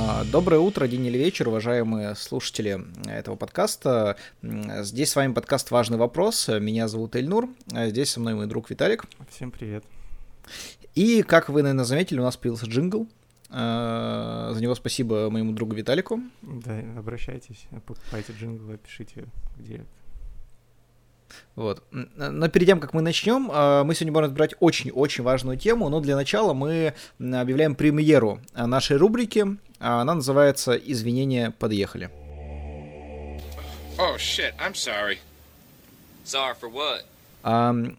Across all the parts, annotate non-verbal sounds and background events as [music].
А, доброе утро, день или вечер, уважаемые слушатели этого подкаста. Здесь с вами подкаст «Важный вопрос». Меня зовут Эльнур, а здесь со мной мой друг Виталик. Всем привет. И, как вы, наверное, заметили, у нас появился джингл. А, за него спасибо моему другу Виталику. Да, обращайтесь, покупайте джинглы, пишите директ. Вот. Но перед тем, как мы начнем, а, мы сегодня будем разбирать очень-очень важную тему, но для начала мы объявляем премьеру нашей рубрики. Она называется «Извинения подъехали». Oh, shit, I'm sorry. Sorry for what?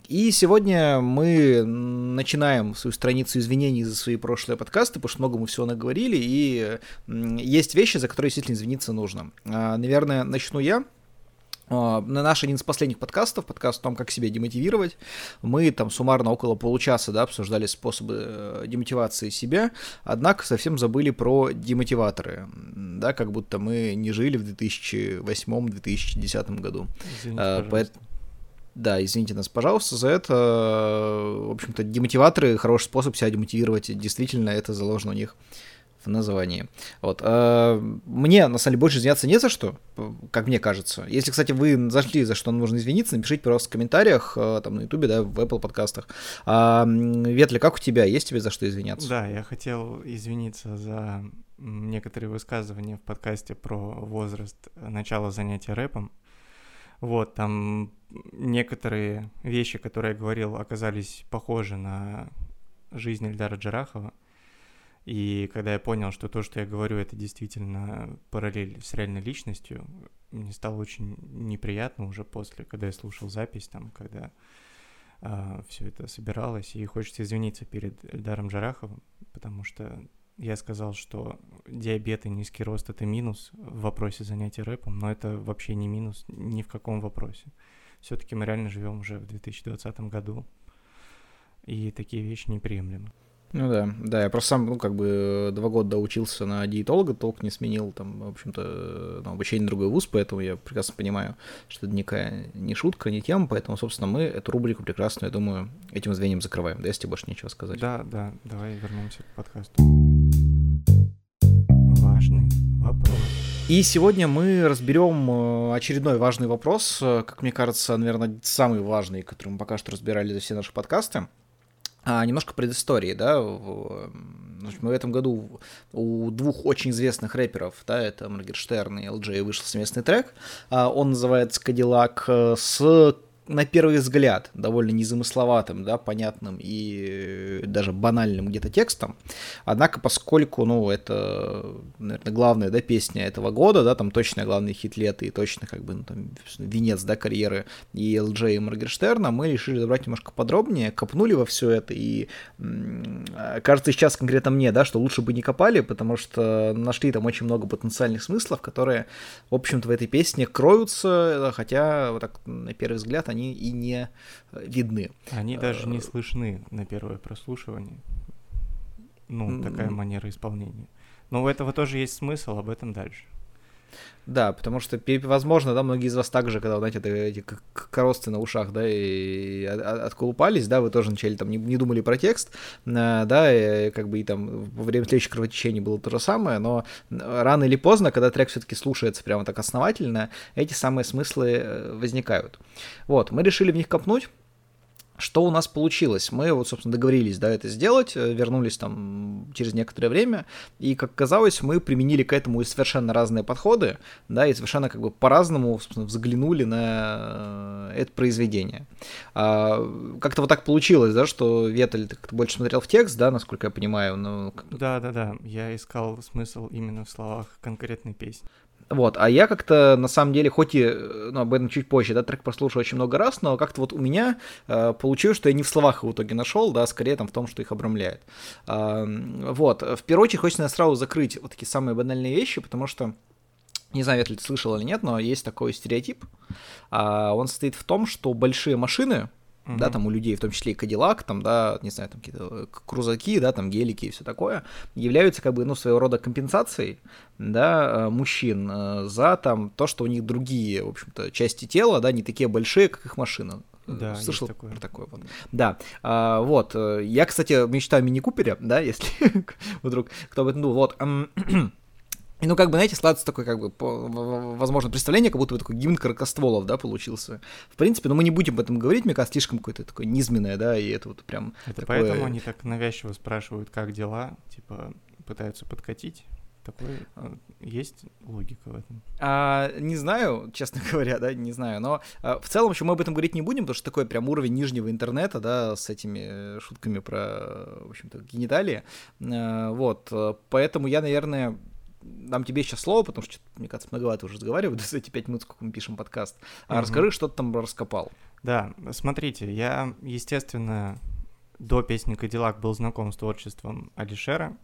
И сегодня мы начинаем свою страницу извинений за свои прошлые подкасты, потому что много мы всего наговорили, и есть вещи, за которые действительно извиниться нужно. А, наверное, начну я. А, на наш один из последних подкастов, подкаст о том, как себя демотивировать, мы там суммарно около получаса да, обсуждали способы э, демотивации себя, однако совсем забыли про демотиваторы, да, как будто мы не жили в 2008-2010 году. Извините, а. Да, извините нас, пожалуйста, за это. В общем-то, демотиваторы — хороший способ себя демотивировать. Действительно, это заложено у них названии. Вот. А, мне, на самом деле, больше извиняться не за что, как мне кажется. Если, кстати, вы зашли, за что нужно извиниться, напишите, пожалуйста, в комментариях, а, там, на Ютубе, да, в Apple подкастах. А, Ветли, как у тебя? Есть тебе за что извиняться? Да, я хотел извиниться за некоторые высказывания в подкасте про возраст начала занятия рэпом. Вот, там некоторые вещи, которые я говорил, оказались похожи на жизнь Эльдара Джарахова. И когда я понял, что то, что я говорю, это действительно параллель с реальной личностью, мне стало очень неприятно уже после, когда я слушал запись, там, когда э, а, все это собиралось. И хочется извиниться перед Эльдаром Джараховым, потому что я сказал, что диабет и низкий рост — это минус в вопросе занятия рэпом, но это вообще не минус ни в каком вопросе. Все-таки мы реально живем уже в 2020 году, и такие вещи неприемлемы. Ну да, да, я просто сам, ну, как бы два года учился на диетолога, толк не сменил, там, в общем-то, ну, обучение другой вуз, поэтому я прекрасно понимаю, что это никакая не шутка, не тема, поэтому, собственно, мы эту рубрику прекрасно, я думаю, этим звеньем закрываем, да, если тебе больше нечего сказать. Да, да, давай вернемся к подкасту. Важный вопрос. И сегодня мы разберем э, очередной важный вопрос, э, как мне кажется, наверное, самый важный, который мы пока что разбирали за все наши подкасты. А, немножко предыстории, да, мы в этом году у двух очень известных рэперов, да, это Моргенштерн и LJ вышел совместный трек, а, он называется «Кадиллак» э, с на первый взгляд довольно незамысловатым, да, понятным и даже банальным где-то текстом. Однако, поскольку, ну, это, наверное, главная, да, песня этого года, да, там точно главный хит лета и точно, как бы, ну, там, венец, да, карьеры и LJ и Моргенштерна, мы решили забрать немножко подробнее, копнули во все это, и кажется сейчас конкретно мне, да, что лучше бы не копали, потому что нашли там очень много потенциальных смыслов, которые, в общем-то, в этой песне кроются, хотя, вот так, на первый взгляд, они они и не э, видны. Они даже не э, слышны на первое прослушивание. Ну, такая манера исполнения. Но у этого тоже есть смысл, об этом дальше. Да, потому что, возможно, да, многие из вас также, когда, знаете, эти коросты на ушах, да, и отколупались, да, вы тоже начали там, не, не думали про текст, э, да, и как бы и там во время следующих кровотечений было то же самое, но рано или поздно, когда трек все-таки слушается прямо так основательно, эти самые смыслы э, возникают. Вот, мы решили в них копнуть, что у нас получилось? Мы вот, собственно, договорились, да, это сделать, э, вернулись там через некоторое время, и, как казалось, мы применили к этому и совершенно разные подходы, да, и совершенно как бы по-разному, собственно, взглянули на э, это произведение. А, как-то вот так получилось, да, что Ветель ты больше смотрел в текст, да, насколько я понимаю, ну... Да-да-да, я искал смысл именно в словах конкретной песни. Вот, а я как-то, на самом деле, хоть и, ну, об этом чуть позже, да, трек послушал очень много раз, но как-то вот у меня э, получилось, что я не в словах в итоге нашел, да, скорее там в том, что их обрамляет. Э, вот, в первую очередь хочется сразу закрыть вот такие самые банальные вещи, потому что не знаю, если ты слышал или нет, но есть такой стереотип. А, он состоит в том, что большие машины, mm-hmm. да, там у людей, в том числе и Кадиллак, там, да, не знаю, там какие-то крузаки, да, там гелики и все такое, являются как бы, ну, своего рода компенсацией, да, э, мужчин э, за там то, что у них другие, в общем-то, части тела, да, не такие большие, как их машина. Да, слышал такое. про такое вот. Да, а, вот. Э, я, кстати, мечтаю о мини-купере, да, [laughs] если вдруг кто бы думал. Вот. И, ну, как бы, знаете, складывается такое, как бы, по, возможно, представление, как будто бы такой гимн кракостволов, да, получился. В принципе, но мы не будем об этом говорить, мне кажется, слишком какое-то такое низменное, да, и это вот прям Это такое... поэтому они так навязчиво спрашивают, как дела, типа, пытаются подкатить. Такой а, есть логика в этом? А, не знаю, [laughs] честно говоря, да, не знаю. Но а, в целом еще мы об этом говорить не будем, потому что такой прям уровень нижнего интернета, да, с этими шутками про, в общем-то, гениталии. А, вот, поэтому я, наверное, дам тебе сейчас слово, потому что, мне кажется, многовато уже разговариваю [laughs] за эти пять минут, сколько мы пишем подкаст. А угу. расскажи, что ты там раскопал. Да, смотрите, я, естественно, до песни «Кадиллак» был знаком с творчеством Алишера,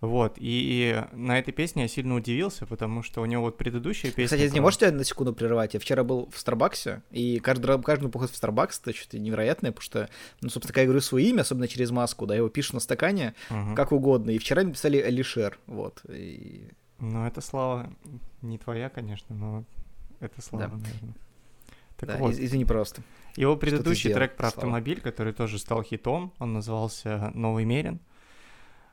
вот, и на этой песне я сильно удивился, потому что у него вот предыдущая песня... Кстати, не можете на секунду прерывать? Я вчера был в Старбаксе, и каждый, каждый поход в Старбакс это что-то невероятное, потому что, ну, собственно, когда я говорю свое имя, особенно через маску, да, его пишут на стакане угу. как угодно, и вчера написали Алишер, вот. И... Ну, это слава не твоя, конечно, но это слава, да. наверное. Так да, вот. извини просто. Его предыдущий трек про слава. автомобиль, который тоже стал хитом, он назывался «Новый Мерин»,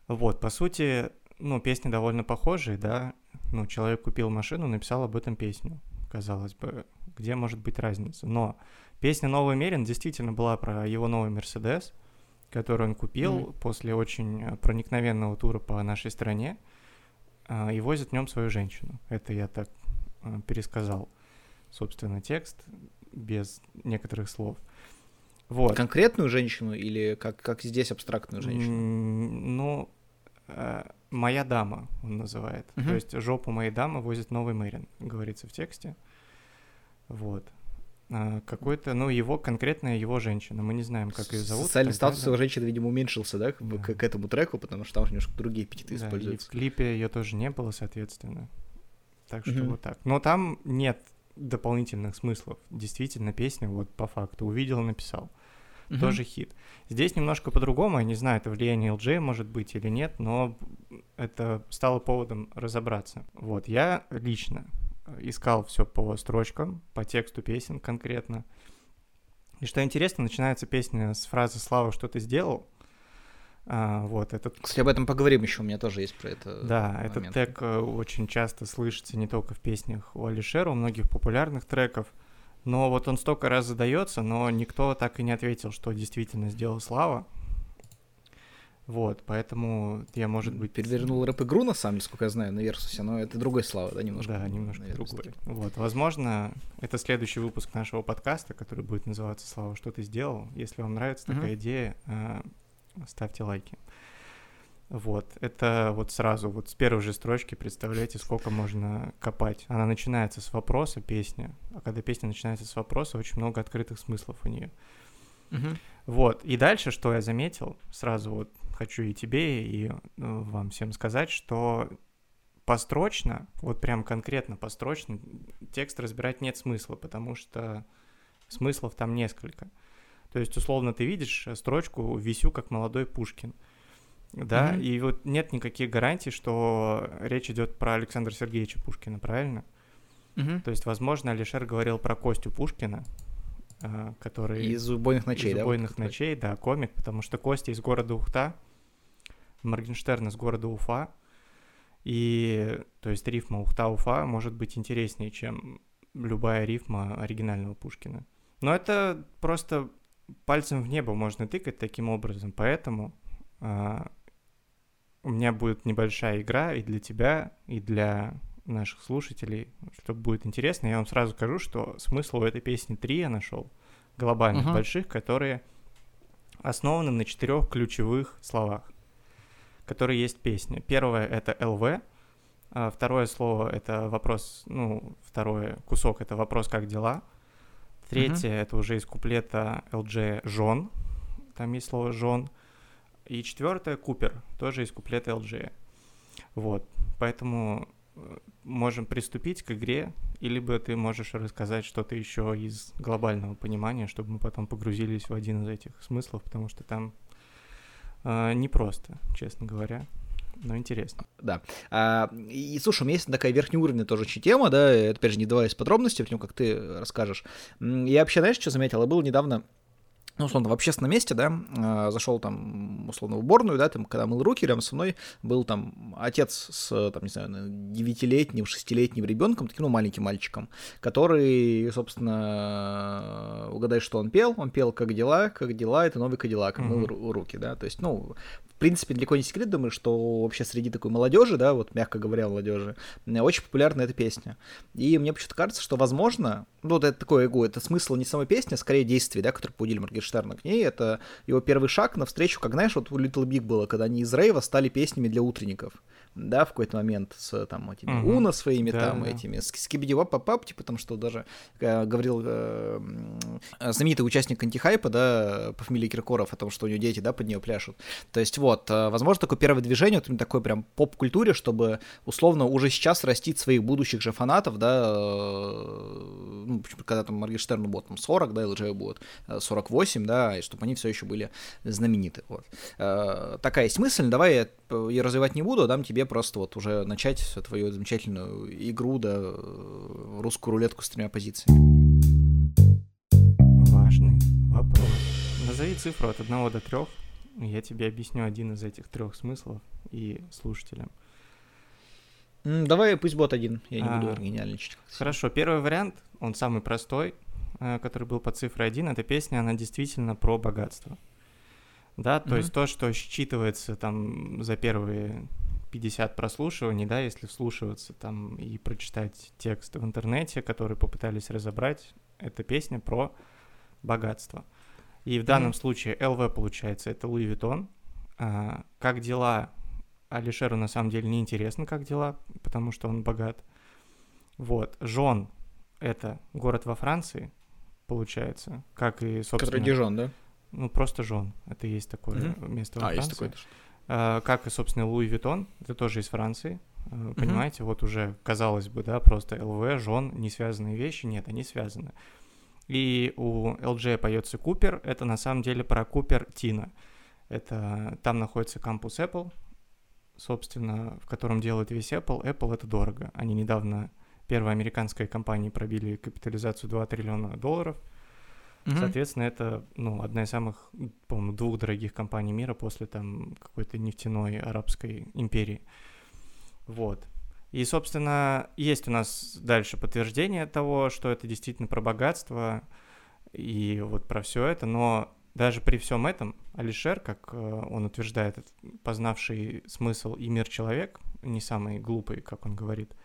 вот, по сути, ну, песни довольно похожие, да. Ну, человек купил машину, написал об этом песню. Казалось бы, где может быть разница? Но песня «Новый Мерин» действительно была про его новый Мерседес, который он купил mm-hmm. после очень проникновенного тура по нашей стране а, и возит в нем свою женщину. Это я так а, пересказал, собственно, текст без некоторых слов. Вот. Конкретную женщину или как, как здесь абстрактную женщину? Ну, э, моя дама он называет. Uh-huh. То есть жопу моей дамы возит новый Мэрин, говорится в тексте. Вот. А, какой-то, ну, его конкретная его женщина. Мы не знаем, как ее зовут. Социальный статус его женщины, видимо, уменьшился, да, да. К, к этому треку, потому что там уже немножко другие эпитеты да, используются. И в клипе ее тоже не было, соответственно. Так что uh-huh. вот так. Но там нет дополнительных смыслов. Действительно, песня вот по факту увидел, написал угу. тоже хит. Здесь немножко по-другому, я не знаю, это влияние LJ может быть или нет, но это стало поводом разобраться. Вот, я лично искал все по строчкам, по тексту песен конкретно. И что интересно, начинается песня с фразы «Слава, что ты сделал?», а, вот этот... Кстати, об этом поговорим еще, у меня тоже есть про это. Да, момент. этот тег э, очень часто слышится не только в песнях у Алишера, у многих популярных треков. Но вот он столько раз задается, но никто так и не ответил, что действительно сделал Слава. Вот, поэтому я, может быть... Перевернул рэп-игру, на самом деле, сколько я знаю, на Версусе, но это другой Слава, да, немножко? Да, немножко другой. Вот, возможно, это следующий выпуск нашего подкаста, который будет называться «Слава, что ты сделал?». Если вам нравится такая идея, э, ставьте лайки. Вот, это вот сразу, вот с первой же строчки представляете, сколько можно копать. Она начинается с вопроса, песня, а когда песня начинается с вопроса, очень много открытых смыслов у нее. Угу. Вот, и дальше, что я заметил, сразу вот хочу и тебе, и ну, вам всем сказать, что построчно, вот прям конкретно построчно, текст разбирать нет смысла, потому что смыслов там несколько. То есть, условно, ты видишь строчку «Висю, как молодой Пушкин», да, mm-hmm. и вот нет никаких гарантий, что речь идет про Александра Сергеевича Пушкина, правильно? Mm-hmm. То есть, возможно, Алишер говорил про Костю Пушкина, а, который... Из «Убойных ночей», из да? «Убойных вот ночей», да, комик, потому что Костя из города Ухта, Моргенштерн из города Уфа, и, то есть, рифма Ухта-Уфа может быть интереснее, чем любая рифма оригинального Пушкина. Но это просто пальцем в небо можно тыкать таким образом, поэтому а, у меня будет небольшая игра и для тебя, и для наших слушателей, чтобы будет интересно. Я вам сразу скажу, что смысл у этой песни три я нашел, глобальных, uh-huh. больших, которые основаны на четырех ключевых словах, которые есть в песне. Первое — это «ЛВ», а второе слово — это вопрос, ну, второй кусок — это вопрос «как дела?», третье uh-huh. — это уже из куплета LG «жен», там есть слово «жен», и четвертое Купер, тоже из куплета LG. Вот, поэтому э, можем приступить к игре, и либо ты можешь рассказать что-то еще из глобального понимания, чтобы мы потом погрузились в один из этих смыслов, потому что там э, непросто, честно говоря. Но интересно. Да. А, и слушай, у меня есть такая верхнеуровневая тоже тема, да, это, опять же, не даваясь подробности в нем, как ты расскажешь. Я вообще, знаешь, что заметил? Я был недавно ну, условно, в общественном месте, да, э, зашел там, условно, в уборную, да, там, когда мыл руки, рядом со мной был там отец с, там, не знаю, девятилетним, шестилетним ребенком, таким, ну, маленьким мальчиком, который, собственно, угадай, что он пел, он пел «Как дела?», «Как дела?», это новый Кадиллак, мыл mm-hmm. руки, да, то есть, ну, принципе, далеко не секрет, думаю, что вообще среди такой молодежи, да, вот мягко говоря, молодежи, очень популярна эта песня. И мне почему-то кажется, что, возможно, ну, вот это такое эго, это смысл не самой песни, а скорее действий, да, которые побудили Моргенштерна к ней, это его первый шаг навстречу, как, знаешь, вот у Little Big было, когда они из рейва стали песнями для утренников да, в какой-то момент с там этими угу. Уна своими, да, там, да. этими, с скибиди пап типа там, что даже э, говорил э, знаменитый участник антихайпа, да, по фамилии Киркоров, о том, что у него дети, да, под нее пляшут. То есть вот, э, возможно, такое первое движение, вот такой прям поп-культуре, чтобы условно уже сейчас растить своих будущих же фанатов, да, э, ну, когда там Моргенштерну будет там 40, да, ЛЖ будет 48, да, и чтобы они все еще были знамениты, вот. Э, такая есть мысль, давай я ее развивать не буду, а дам тебе просто вот уже начать твою замечательную игру, да, русскую рулетку с тремя позициями. Важный вопрос. Назови цифру от 1 до 3, я тебе объясню один из этих трех смыслов и слушателям. Давай пусть будет один, я не а, буду оригинальничать. Хорошо, первый вариант, он самый простой, э, который был под цифрой 1, эта песня, она действительно про богатство да, то mm-hmm. есть то, что считывается там за первые 50 прослушиваний, да, если вслушиваться там и прочитать текст в интернете, который попытались разобрать, это песня про богатство. И в данном mm-hmm. случае LV получается, это Louis Vuitton. А, как дела? Алишеру на самом деле не интересно, как дела, потому что он богат. Вот. Жон — это город во Франции, получается, как и, собственно... Который Дижон, да? Ну, просто жен. Это есть такое mm-hmm. место во а, Франции. есть такое а, Как и, собственно, Луи Виттон, это тоже из Франции. Mm-hmm. Понимаете, вот уже, казалось бы, да, просто ЛВ, жен, не связанные вещи. Нет, они связаны. И у LG поется Купер. Это на самом деле про Купер Тина. Это там находится кампус Apple, собственно, в котором делают весь Apple. Apple это дорого. Они недавно, первая американская компания, пробили капитализацию 2 триллиона долларов – Угу. Соответственно, это ну, одна из самых, по-моему, двух дорогих компаний мира после там какой-то нефтяной арабской империи. Вот. И, собственно, есть у нас дальше подтверждение того, что это действительно про богатство и вот про все это, но даже при всем этом Алишер, как э, он утверждает, познавший смысл и мир человек, не самый глупый, как он говорит,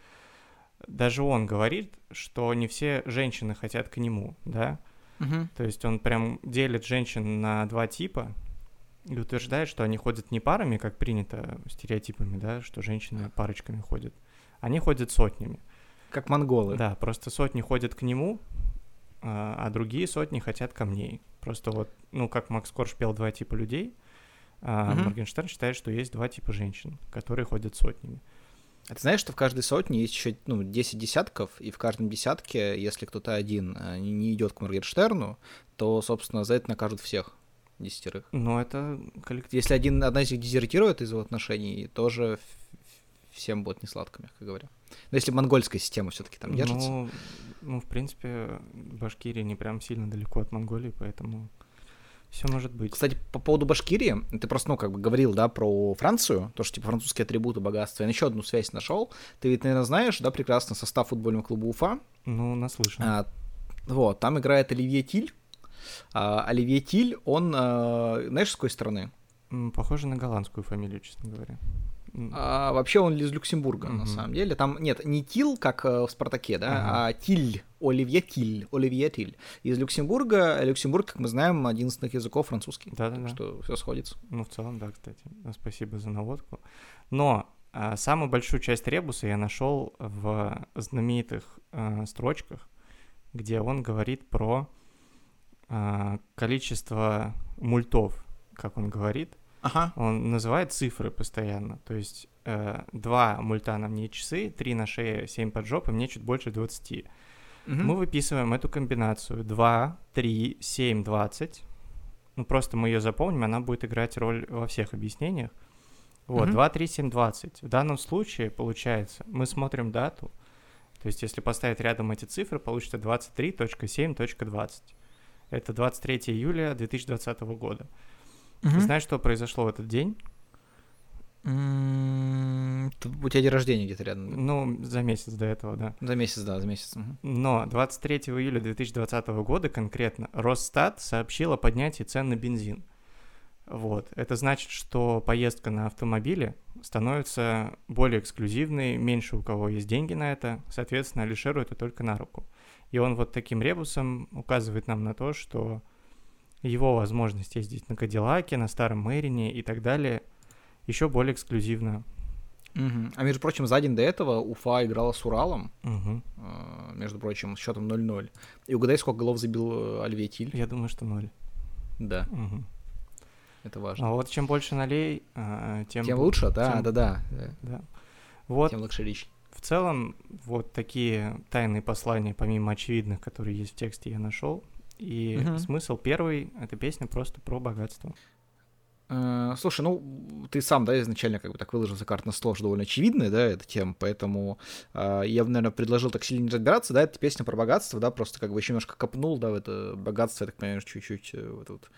даже он говорит, что не все женщины хотят к нему, да, Угу. То есть он прям делит женщин на два типа и утверждает, что они ходят не парами, как принято стереотипами, да, что женщины парочками ходят. Они ходят сотнями. Как монголы. Да, просто сотни ходят к нему, а, а другие сотни хотят ко мне. Просто вот, ну, как Макс Корж пел два типа людей, а угу. Моргенштерн считает, что есть два типа женщин, которые ходят сотнями. А ты знаешь, что в каждой сотне есть еще ну, 10 десятков, и в каждом десятке, если кто-то один э, не идет к Моргенштерну, то, собственно, за это накажут всех десятерых. Ну, это коллектив. Если один, одна из них дезертирует из его отношений, тоже всем будет не сладко, мягко говоря. Но если монгольская система все-таки там держится. Ну, ну, в принципе, Башкирия не прям сильно далеко от Монголии, поэтому все может быть. Кстати, по поводу Башкирии, ты просто, ну, как бы говорил, да, про Францию, то, что, типа, французские атрибуты богатства. Я еще одну связь нашел. Ты ведь, наверное, знаешь, да, прекрасно состав футбольного клуба Уфа. Ну, наслышан. А, вот, там играет Оливье Тиль. А, Оливье Тиль, он, а, знаешь, с какой страны? Похоже на голландскую фамилию, честно говоря. А, вообще он из Люксембурга, угу. на самом деле. Там нет, не Тил, как э, в Спартаке, да, ага. а Тиль, Оливье Тиль, Оливье Тиль. Из Люксембурга. Люксембург, как мы знаем, один из языков французский. Да, да, да. Что все сходится. Ну, в целом, да, кстати. Спасибо за наводку. Но а, самую большую часть ребуса я нашел в знаменитых а, строчках, где он говорит про а, количество мультов, как он говорит, Ага. Он называет цифры постоянно. То есть э, 2 мульта на мне часы, 3 на шее, 7 под жопой, мне чуть больше 20. Угу. Мы выписываем эту комбинацию 2, 3, 7, 20. Ну, просто мы ее запомним, она будет играть роль во всех объяснениях. Вот, угу. 2, 3, 7, 20. В данном случае, получается, мы смотрим дату, то есть если поставить рядом эти цифры, получится 23.7.20. Это 23 июля 2020 года. Мгм. Ты знаешь, что произошло в этот день? М, т- У тебя день рождения где-то рядом. Ну, за месяц до этого, да. За месяц, да, за месяц. мгм. Но 23 июля 2020 года конкретно Росстат сообщил о поднятии цен на бензин. Вот. Это значит, что поездка на автомобиле становится более эксклюзивной, меньше у кого есть деньги на это, соответственно, Алишеру это только на руку. И он вот таким ребусом указывает нам на то, что его возможность ездить на Кадиллаке, на старом Мэрине и так далее еще более эксклюзивна. Мгм. А между прочим, за день до этого Уфа играла с Уралом, Мгм. э, между прочим, с счетом 0-0. И угадай, сколько голов забил э, Альвей Тиль? Я думаю, что ноль. Да, Мгм. это важно. А вот чем больше налей, а, тем, Тем лучше, да, тем- да, да, да. Да. Вот Тем лучше речь. в целом вот такие тайные послания, помимо очевидных, которые есть в тексте, я нашел. И Мгм. смысл первый — это песня просто про богатство. Э, Слушай, ну, ты сам, да, изначально как бы так выложил за карт на стол, что довольно очевидная, да, эта тема, поэтому э, я бы, наверное, предложил так сильно не разбираться, да, это песня про богатство, да, просто как бы еще немножко копнул, да, в это богатство, я так понимаю, чуть-чуть э, в этот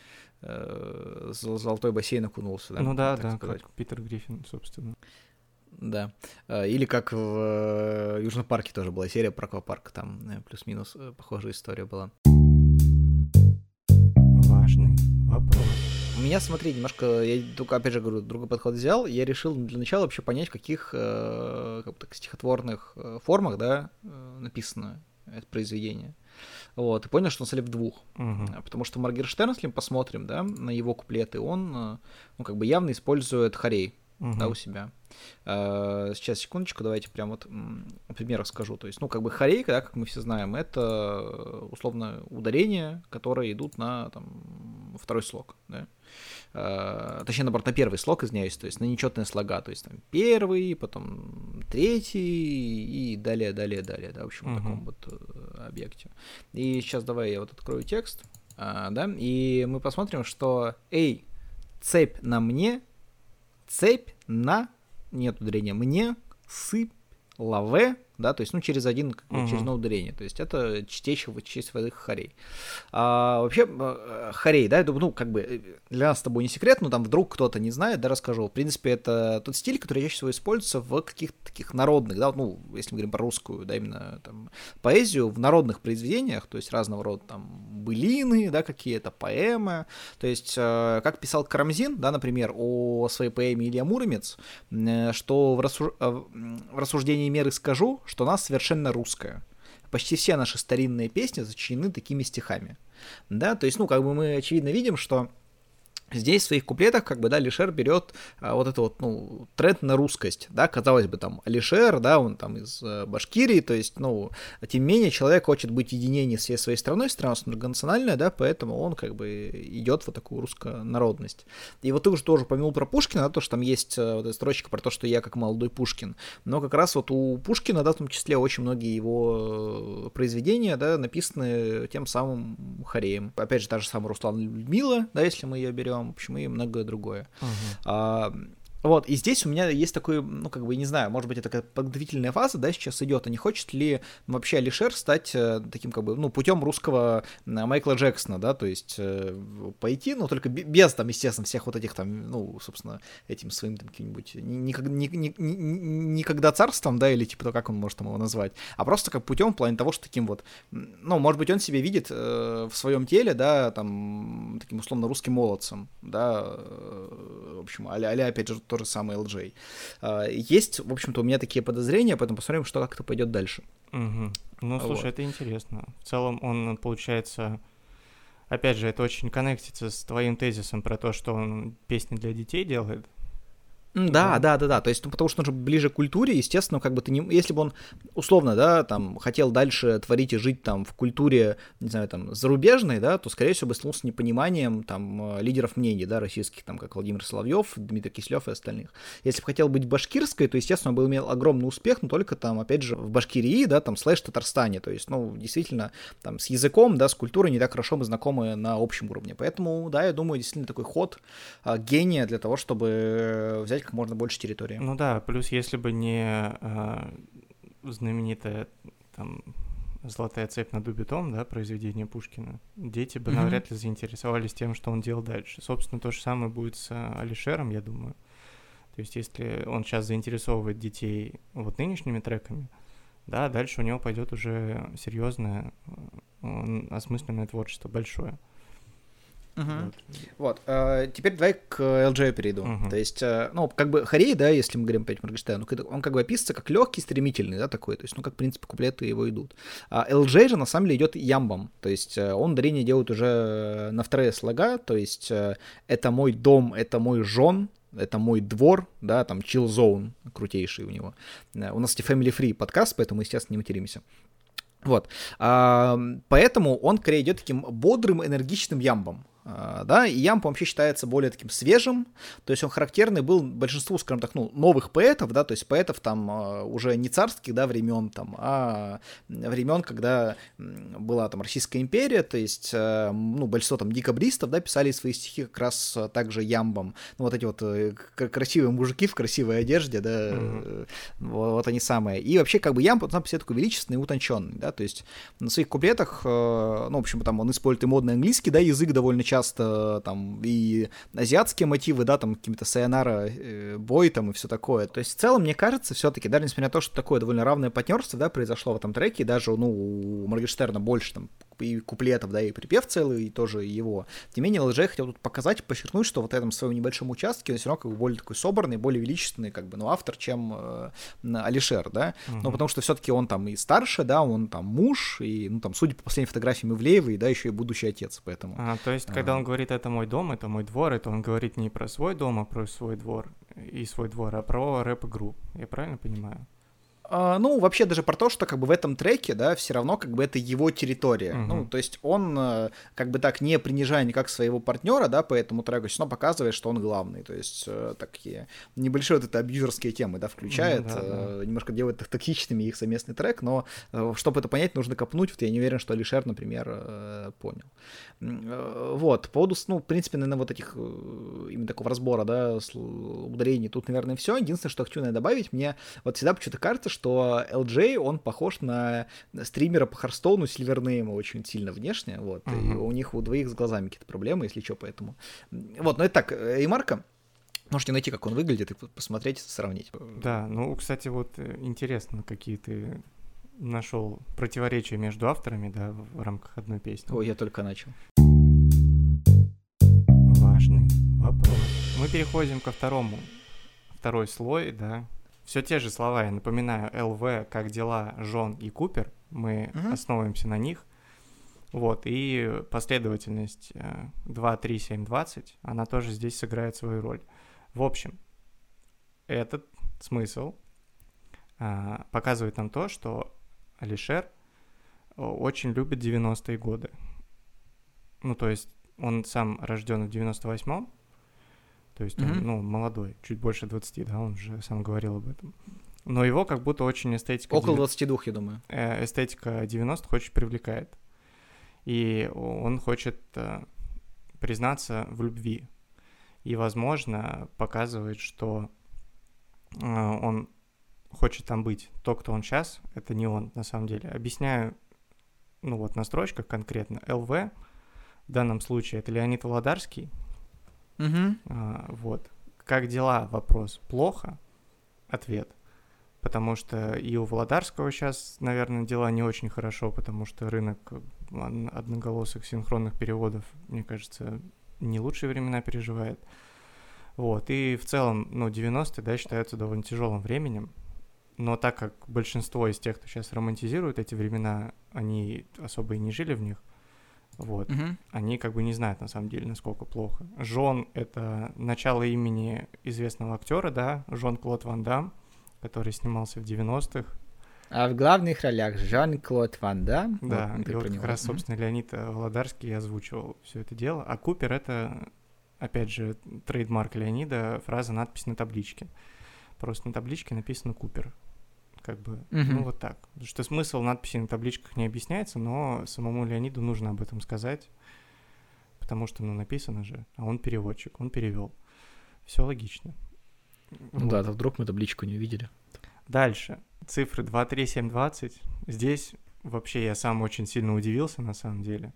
э, зол- золотой бассейн окунулся, да. ну да, да, сказать. как Питер Гриффин, собственно. Да. Э, Или как в э, Южном парке тоже была серия про аквапарк, там э, плюс-минус э, похожая история была. Важный вопрос. У меня, смотри, немножко, я только, опять же говорю, другой подход взял, я решил для начала вообще понять, в каких э, как бы так, стихотворных э, формах, да, э, написано это произведение. Вот, и понял, что самом деле в двух. А, Потому что Моргенштерн, если мы посмотрим, да, на его куплеты, он, э, ну, как бы явно использует хорей, да, у себя. Э, Сейчас, секундочку, давайте прям вот пример расскажу. То есть, ну, как бы хорейка, да, как мы все знаем, это э, условно ударения, которые идут на там, второй слог, да. Э, Точнее, наоборот, на первый слог, извиняюсь, то есть на нечетные слога, то есть там первый, потом третий и далее, далее, далее, да, в общем, в таком вот объекте. И сейчас давай я вот открою текст, да, и мы посмотрим, что «Эй, цепь на мне, цепь на, нет ударения, мне, сыпь, лаве», да, то есть, ну, через один, бы, через одно ударение, то есть это честь водых хорей. А, вообще, э, хорей, да, думаю, ну, как бы э, для нас с тобой не секрет, но там вдруг кто-то не знает, да, расскажу. В принципе, это тот стиль, который чаще всего используется в каких-то таких народных, да, ну, если мы говорим про русскую, да, именно там поэзию, в народных произведениях, то есть разного рода там былины, да, какие-то поэмы. То есть, э, как писал Карамзин, да, например, о своей поэме Илья Муромец, что в, рассуж- в рассуждении меры скажу, что она совершенно русская. Почти все наши старинные песни зачинены такими стихами. Да, то есть, ну, как бы мы очевидно видим, что Здесь в своих куплетах, как бы, да, Алишер берет а, вот это вот, ну, тренд на русскость, да, казалось бы, там, Алишер, да, он там из э, Башкирии, то есть, ну, тем не менее, человек хочет быть с всей своей страной, страна многонациональная, да, поэтому он, как бы, идет в такую руссконародность. И вот ты уже тоже упомянул про Пушкина, да, то, что там есть э, вот эта строчка про то, что я как молодой Пушкин, но как раз вот у Пушкина, да, в том числе очень многие его э, произведения, да, написаны тем самым Хореем. Опять же, та же самая Руслан Людмила, да, если мы ее берем, в общем, и многое другое. Мгм. А, вот, и здесь у меня есть такой, ну, как бы, не знаю, может быть, это такая подготовительная фаза, да, сейчас идет, а не хочет ли вообще Алишер стать э, таким, как бы, ну, путем русского Майкла Джексона, да, то есть э, пойти, но только бе- без, там, естественно, всех вот этих, там, ну, собственно, этим своим, там, каким-нибудь, ни- никак- ни- ни- ни- ни- никогда царством, да, или, типа, то, как он может там его назвать, а просто как путем в плане того, что таким вот, ну, может быть, он себя видит э, в своем теле, да, там, таким условно русским молодцем, да, э, в общем, а опять же, то же самое LJ. А, Есть, в общем-то, у меня такие подозрения, поэтому посмотрим, что как это пойдет дальше. Мгм. Ну, слушай, Вот. это интересно. В целом он, получается, опять же, это очень коннектится с твоим тезисом про то, что он песни для детей делает. Да, да, да, да. То есть, ну, потому что он же ближе к культуре, естественно, как бы ты не. Если бы он условно, да, там, хотел дальше творить и жить там в культуре, не знаю, там, зарубежной, да, то, скорее всего, бы столкнулся с непониманием там э, лидеров мнений, да, российских, там, как Владимир Соловьев, Дмитрий Киселев и остальных. Если бы хотел быть башкирской, то, естественно, он бы имел огромный успех, но только там, опять же, в Башкирии, да, там, слэш Татарстане. То есть, ну, действительно, там, с языком, да, с культурой не так хорошо мы знакомы на общем уровне. Поэтому, да, я думаю, действительно такой ход а, гения для того, чтобы э, взять как можно больше территории. Ну да, плюс если бы не а, знаменитая там «Золотая цепь над убитом», да, произведение Пушкина, дети бы mm-hmm. навряд ли заинтересовались тем, что он делал дальше. Собственно, то же самое будет с Алишером, я думаю. То есть, если он сейчас заинтересовывает детей вот нынешними треками, да, дальше у него пойдет уже серьезное, э, осмысленное творчество большое. Угу. Вот. вот. А, теперь давай к LJ перейду. Угу. То есть, э, ну, как бы Харей, да, если мы говорим опять Моргенштерн, ну, он как бы описывается как легкий, стремительный, да, такой. То есть, ну, как, в принципе, куплеты его идут. А LJ же, на самом деле, идет ямбом. То есть, э, он ударение делает уже на вторые слога. То есть, это мой дом, это мой жен, это мой двор, да, там Chill Zone крутейший у него. Э, у нас и Family Free подкаст, поэтому, естественно, не материмся. Вот. А, поэтому он скорее идет таким бодрым, энергичным ямбом. А, да, и Ямп вообще считается более таким свежим, то есть он характерный был большинству, скажем так, ну, новых поэтов, да, то есть поэтов там а, уже не царских, да, времен там, а времен, когда была там Российская империя, то есть, э, ну, большинство там декабристов, да, писали свои стихи как раз также Ямбом, ну, вот эти вот э, красивые мужики в красивой одежде, да, mm-hmm. вот, вот они самые, и вообще как бы Ямб, сам по себе такой величественный и утонченный, да, то есть на своих куплетах, ну, в общем, там он использует и модный английский, да, язык довольно часто там и азиатские мотивы, да, там какими-то сайонара э, бой там и все такое. То есть в целом, мне кажется, все-таки, даже несмотря на то, что такое довольно равное партнерство, да, произошло в этом треке, даже, ну, у Моргенштерна больше там и куплетов, да, и припев целый, и тоже его. Тем не менее, ЛЖ хотел тут показать, подчеркнуть, что вот в этом своем небольшом участке он все равно как бы более такой собранный, более величественный, как бы, ну, автор, чем э, Алишер, да, угу. ну, потому что все-таки он там и старше, да, он там муж, и, ну, там, судя по последним фотографиям Ивлеева, и, да, еще и будущий отец, поэтому. А, то есть, когда а... он говорит, это мой дом, это мой двор, это он говорит не про свой дом, а про свой двор и свой двор, а про рэп-игру, я правильно понимаю? А, ну, вообще даже про то, что как бы в этом треке, да, все равно как бы это его территория. Uh-huh. Ну, то есть он э, как бы так не принижая никак своего партнера, да, по этому треку, все равно показывает, что он главный. То есть э, такие небольшие вот это абьюзерские темы, да, включает, uh-huh, да, да. немножко делает токсичными их совместный трек, но э, чтобы это понять, нужно копнуть. Вот я не уверен, что Алишер, например, понял. Вот, по поводу, ну, в принципе, наверное, вот этих именно такого разбора, да, ударений, тут, наверное, все. Единственное, что хочу, наверное, добавить, мне вот всегда почему-то кажется, что что LJ, он похож на стримера по Харстоуну Сильвернейма очень сильно внешне, вот, uh-huh. и у них у двоих с глазами какие-то проблемы, если что, поэтому. Вот, но это так, и Марка, Можете найти, как он выглядит, и посмотреть, сравнить. Да, ну, кстати, вот э, интересно, какие ты нашел противоречия между авторами, да, в рамках одной песни. Ой, я только начал. Важный вопрос. Мы переходим ко второму. Второй слой, да, все те же слова, я напоминаю, ЛВ, как дела, Жон и Купер, мы угу. основываемся на них. Вот, и последовательность 2, 3, 7, 20, она тоже здесь сыграет свою роль. В общем, этот смысл а, показывает нам то, что Алишер очень любит 90-е годы. Ну, то есть он сам рожден в 98-м, то есть mm-hmm. он, ну, молодой, чуть больше 20, да, он же сам говорил об этом. Но его как будто очень эстетика... Около 22, я думаю. Э, эстетика 90-х очень привлекает. И он хочет э, признаться в любви. И, возможно, показывает, что э, он хочет там быть. То, кто он сейчас, это не он, на самом деле. Объясняю, ну вот на строчках конкретно. ЛВ в данном случае это Леонид Володарский, Угу. А, вот. Как дела? Вопрос. Плохо? Ответ. Потому что и у Володарского сейчас, наверное, дела не очень хорошо, потому что рынок одноголосых синхронных переводов, мне кажется, не лучшие времена переживает. Вот, и в целом, ну, 90-е, да, считаются довольно тяжелым временем, но так как большинство из тех, кто сейчас романтизирует эти времена, они особо и не жили в них, вот. Угу. Они как бы не знают на самом деле, насколько плохо. Жон — это начало имени известного актера, да, Жон-Клод Ван Дам, который снимался в 90-х. А в главных ролях Жан-Клод Ван Дам. Да, вот, и вот как раз, собственно, Леонид Володарский озвучивал все это дело. А Купер — это, опять же, трейдмарк Леонида, фраза, надпись на табличке. Просто на табличке написано Купер как бы, угу. ну вот так. Потому что смысл надписи на табличках не объясняется, но самому Леониду нужно об этом сказать, потому что, ну, написано же, а он переводчик, он перевел. Все логично. Ну вот. да, вдруг мы табличку не увидели. Дальше. Цифры 2, 3, 7, 20. Здесь вообще я сам очень сильно удивился на самом деле.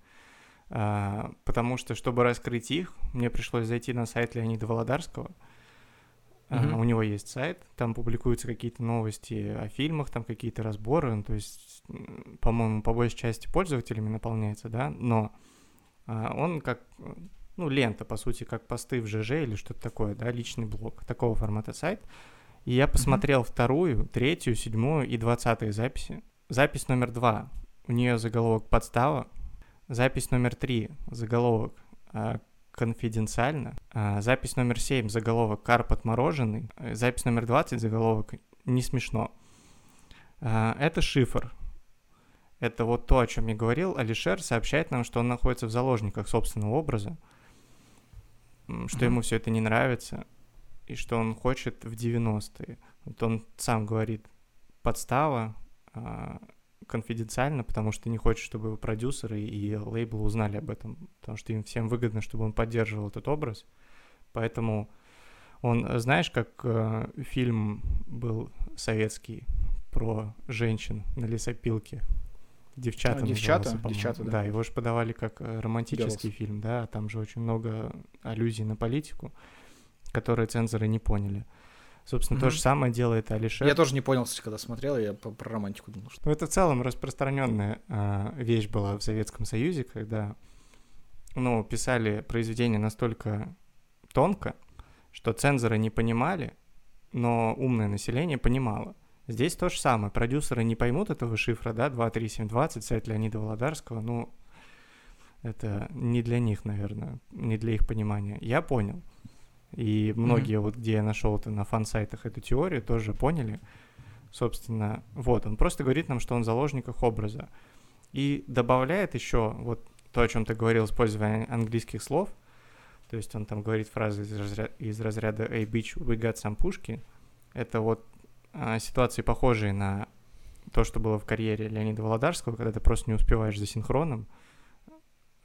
А, потому что, чтобы раскрыть их, мне пришлось зайти на сайт Леонида Володарского. Uh-huh. у него есть сайт, там публикуются какие-то новости о фильмах, там какие-то разборы, ну, то есть, по-моему, по большей части пользователями наполняется, да, но а, он как, ну, лента, по сути, как посты в ЖЖ или что-то такое, да, личный блог, такого формата сайт. И я посмотрел uh-huh. вторую, третью, седьмую и двадцатые записи. Запись номер два, у нее заголовок «Подстава», Запись номер три, заголовок а, конфиденциально. А, запись номер семь, заголовок «Карп отмороженный». Э, запись номер двадцать, заголовок «Не смешно». А, это шифр. Это вот то, о чем я говорил. Алишер сообщает нам, что он находится в заложниках собственного образа, что ему все это не нравится, и что он хочет в 90-е. Вот он сам говорит, подстава, конфиденциально, потому что не хочет, чтобы его продюсеры и лейблы узнали об этом, потому что им всем выгодно, чтобы он поддерживал этот образ. Поэтому он, знаешь, как э, фильм был советский про женщин на лесопилке, Девчата. А, девчата, девчата, да. Да, его же подавали как э, романтический Girls. фильм, да, там же очень много аллюзий на политику, которые цензоры не поняли. Собственно, mm-hmm. то же самое делает Алишер. Я тоже не понял, кстати, когда смотрел, я про романтику думал. Что... Ну, это в целом распространенная э, вещь была в Советском Союзе, когда, ну, писали произведения настолько тонко, что цензоры не понимали, но умное население понимало. Здесь то же самое. Продюсеры не поймут этого шифра, да, 23720, сайт Леонида Володарского, ну, это не для них, наверное, не для их понимания. Я понял. И многие, mm-hmm. вот где я нашел это на фан-сайтах эту теорию, тоже поняли. Собственно, вот, он просто говорит нам, что он в заложниках образа. И добавляет еще вот то, о чем ты говорил, использование английских слов. То есть он там говорит фразы из разряда, из разряда «Hey, bitch, we got some пушки». Это вот а, ситуации, похожие на то, что было в карьере Леонида Володарского, когда ты просто не успеваешь за синхроном,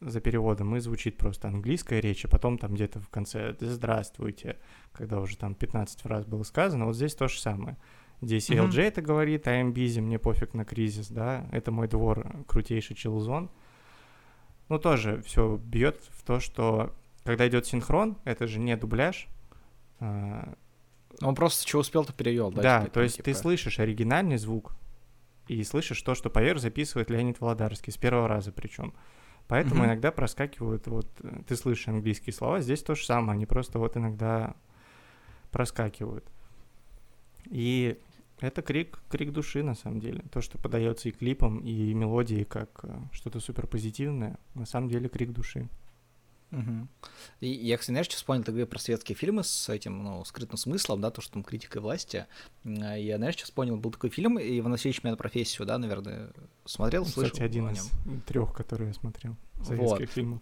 за переводом, и звучит просто английская речь, а потом там где-то в конце «здравствуйте», когда уже там 15 фраз было сказано, вот здесь то же самое. Здесь mm-hmm. LJ это говорит, I'm busy, мне пофиг на кризис, да, это мой двор, крутейший чилзон. Ну, тоже все бьет в то, что когда идет синхрон, это же не дубляж. А... Он просто что успел, то перевел, да? Да, типа, то есть типа... ты слышишь оригинальный звук и слышишь то, что поверх записывает Леонид Володарский, с первого раза причем. Поэтому mm-hmm. иногда проскакивают, вот э, ты слышишь английские слова, здесь то же самое, они просто вот иногда проскакивают. И это крик, крик души, на самом деле. То, что подается и клипом, и мелодией как э, что-то супер позитивное, на самом деле крик души. Угу. И я, кстати, знаешь, что вспомнил, ты говорил про советские фильмы с этим, ну, скрытым смыслом, да, то, что там критикой власти. Я, знаешь, что вспомнил, был такой фильм, и Иван Васильевич меня на профессию, да, наверное, смотрел, слышал? Кстати, один из трех, которые я смотрел, советских вот. фильмов.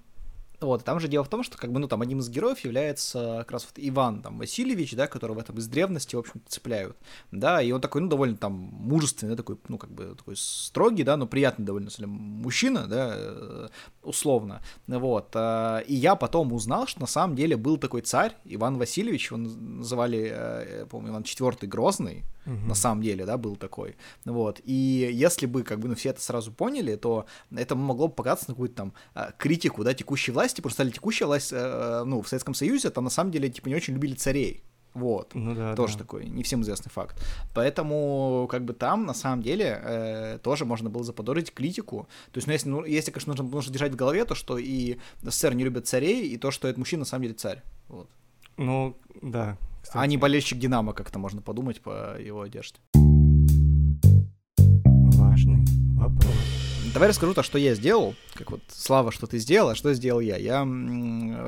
Вот, там же дело в том, что как бы, ну, там одним из героев является как раз вот Иван там Васильевич, да, которого там из древности, в общем цепляют, да, и он такой, ну, довольно там мужественный, такой, ну, как бы такой строгий, да, но приятный довольно, если мужчина, да, э, условно, вот, а, и я потом узнал, что на самом деле был такой царь, Иван Васильевич, его называли, э, помню, Иван IV Грозный, угу. на самом деле, да, был такой, вот, и если бы, как бы, ну, все это сразу поняли, то это могло бы показаться на какую-то там а, критику, да, текущей власти, просто стали текущая власть, э, ну, в Советском Союзе, там на самом деле, типа, не очень любили царей, вот, ну, да, тоже да. такой не всем известный факт. Поэтому, как бы там, на самом деле, э, тоже можно было заподозрить критику. То есть, ну, если, ну, если конечно, нужно, нужно держать в голове то, что и СССР не любят царей, и то, что этот мужчина на самом деле царь. Вот. Ну, да, кстати. А не болельщик Динамо, как-то можно подумать по его одежде. Важный вопрос. Давай расскажу то, что я сделал. Как вот, Слава, что ты сделал, а что сделал я. Я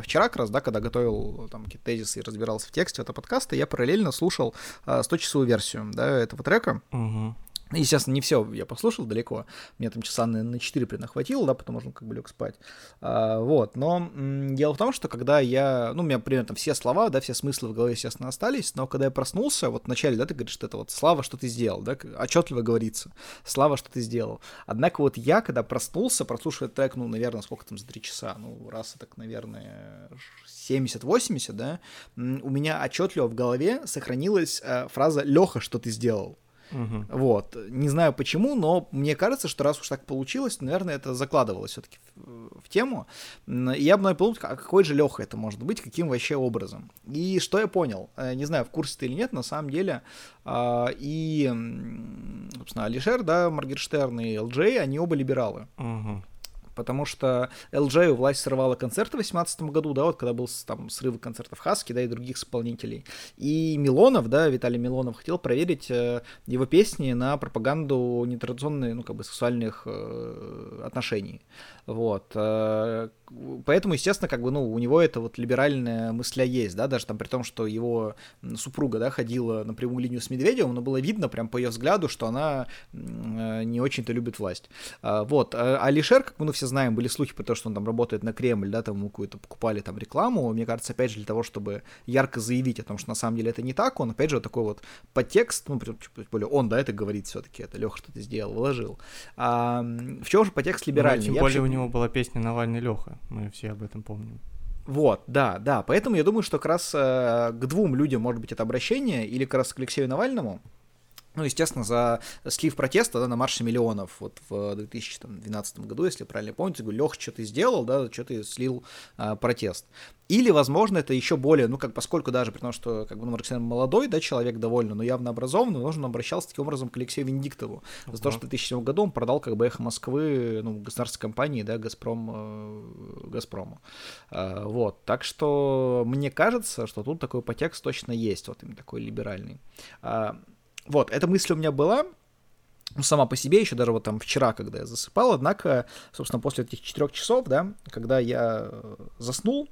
вчера как раз, да, когда готовил там какие-то тезисы и разбирался в тексте этого подкаста, я параллельно слушал а, 100-часовую версию, да, этого трека. Угу. Естественно, не все я послушал далеко. Мне там часа на, на 4 примерно хватило, да, потому что как бы лег спать. А, вот. Но м, дело в том, что когда я. Ну, у меня примерно все слова, да, все смыслы в голове, естественно, остались. Но когда я проснулся, вот вначале, да, ты говоришь, что это вот слава, что ты сделал, да, отчетливо говорится. Слава, что ты сделал. Однако вот я, когда проснулся, прослушивая трек, ну, наверное, сколько там за 3 часа, ну, раз так, наверное, 70-80, да, у меня отчетливо в голове сохранилась э, фраза Леха, что ты сделал. Мгм. Вот. Не знаю почему, но мне кажется, что раз уж так получилось, наверное, это закладывалось все-таки в, в тему. И я бы наверное, подумал, а какой же Леха это может быть, каким вообще образом. И что я понял, э, не знаю, в курсе ты или нет, на самом деле, а, и, собственно, Алишер, да, Моргенштерн и ЛД, они оба либералы. Мгм. Потому что LJ власть срывала концерты в 2018 году, да, вот когда был там срывы концертов Хаски, да, и других исполнителей. И Милонов, да, Виталий Милонов хотел проверить э, его песни на пропаганду нетрадиционных, ну, как бы, сексуальных э, отношений. Вот. э, Поэтому, естественно, как бы, ну, у него это вот либеральная мысля есть, да, даже там при том, что его супруга, да, ходила на прямую линию с Медведевым, но было видно прям по ее взгляду, что она не очень-то любит власть. А, Вот. Алишер, как мы ну, все знаем, были слухи про то, что он там работает на Кремль, да, там ему какую-то покупали там рекламу, мне кажется, опять же, для того, чтобы ярко заявить о том, что на самом деле это не так, он, опять же, вот такой вот подтекст, ну, тем более он, да, это говорит все-таки, это Леха что-то сделал, вложил. А, в чем же подтекст Ну, либеральный? тем Я более вообще- у него была песня «Навальный Леха», мы все об этом помним. Вот, да, да. Поэтому я думаю, что как раз э, к двум людям может быть это обращение, или как раз к Алексею Навальному. Ну, естественно, за слив протеста да, на марше миллионов вот в 2012 году, если правильно помню, я говорю, Лех, что ты сделал, да, что ты слил а, протест. Или, возможно, это еще более, ну, как поскольку даже при том, что как бы ну, Марксен молодой, да, человек довольно, но явно образованный, он обращался таким образом к Алексею Венедиктову. За то, что в 2007 году он продал как бы эхо Москвы, ну, государственной компании, да, Газпром, э, Газпрому. А, Вот, так что мне кажется, что тут такой подтекст точно есть, вот именно такой либеральный. Вот, эта мысль у меня была, ну, сама по себе, еще даже вот там вчера, когда я засыпал, однако, собственно, после этих четырех часов, да, когда я э, заснул,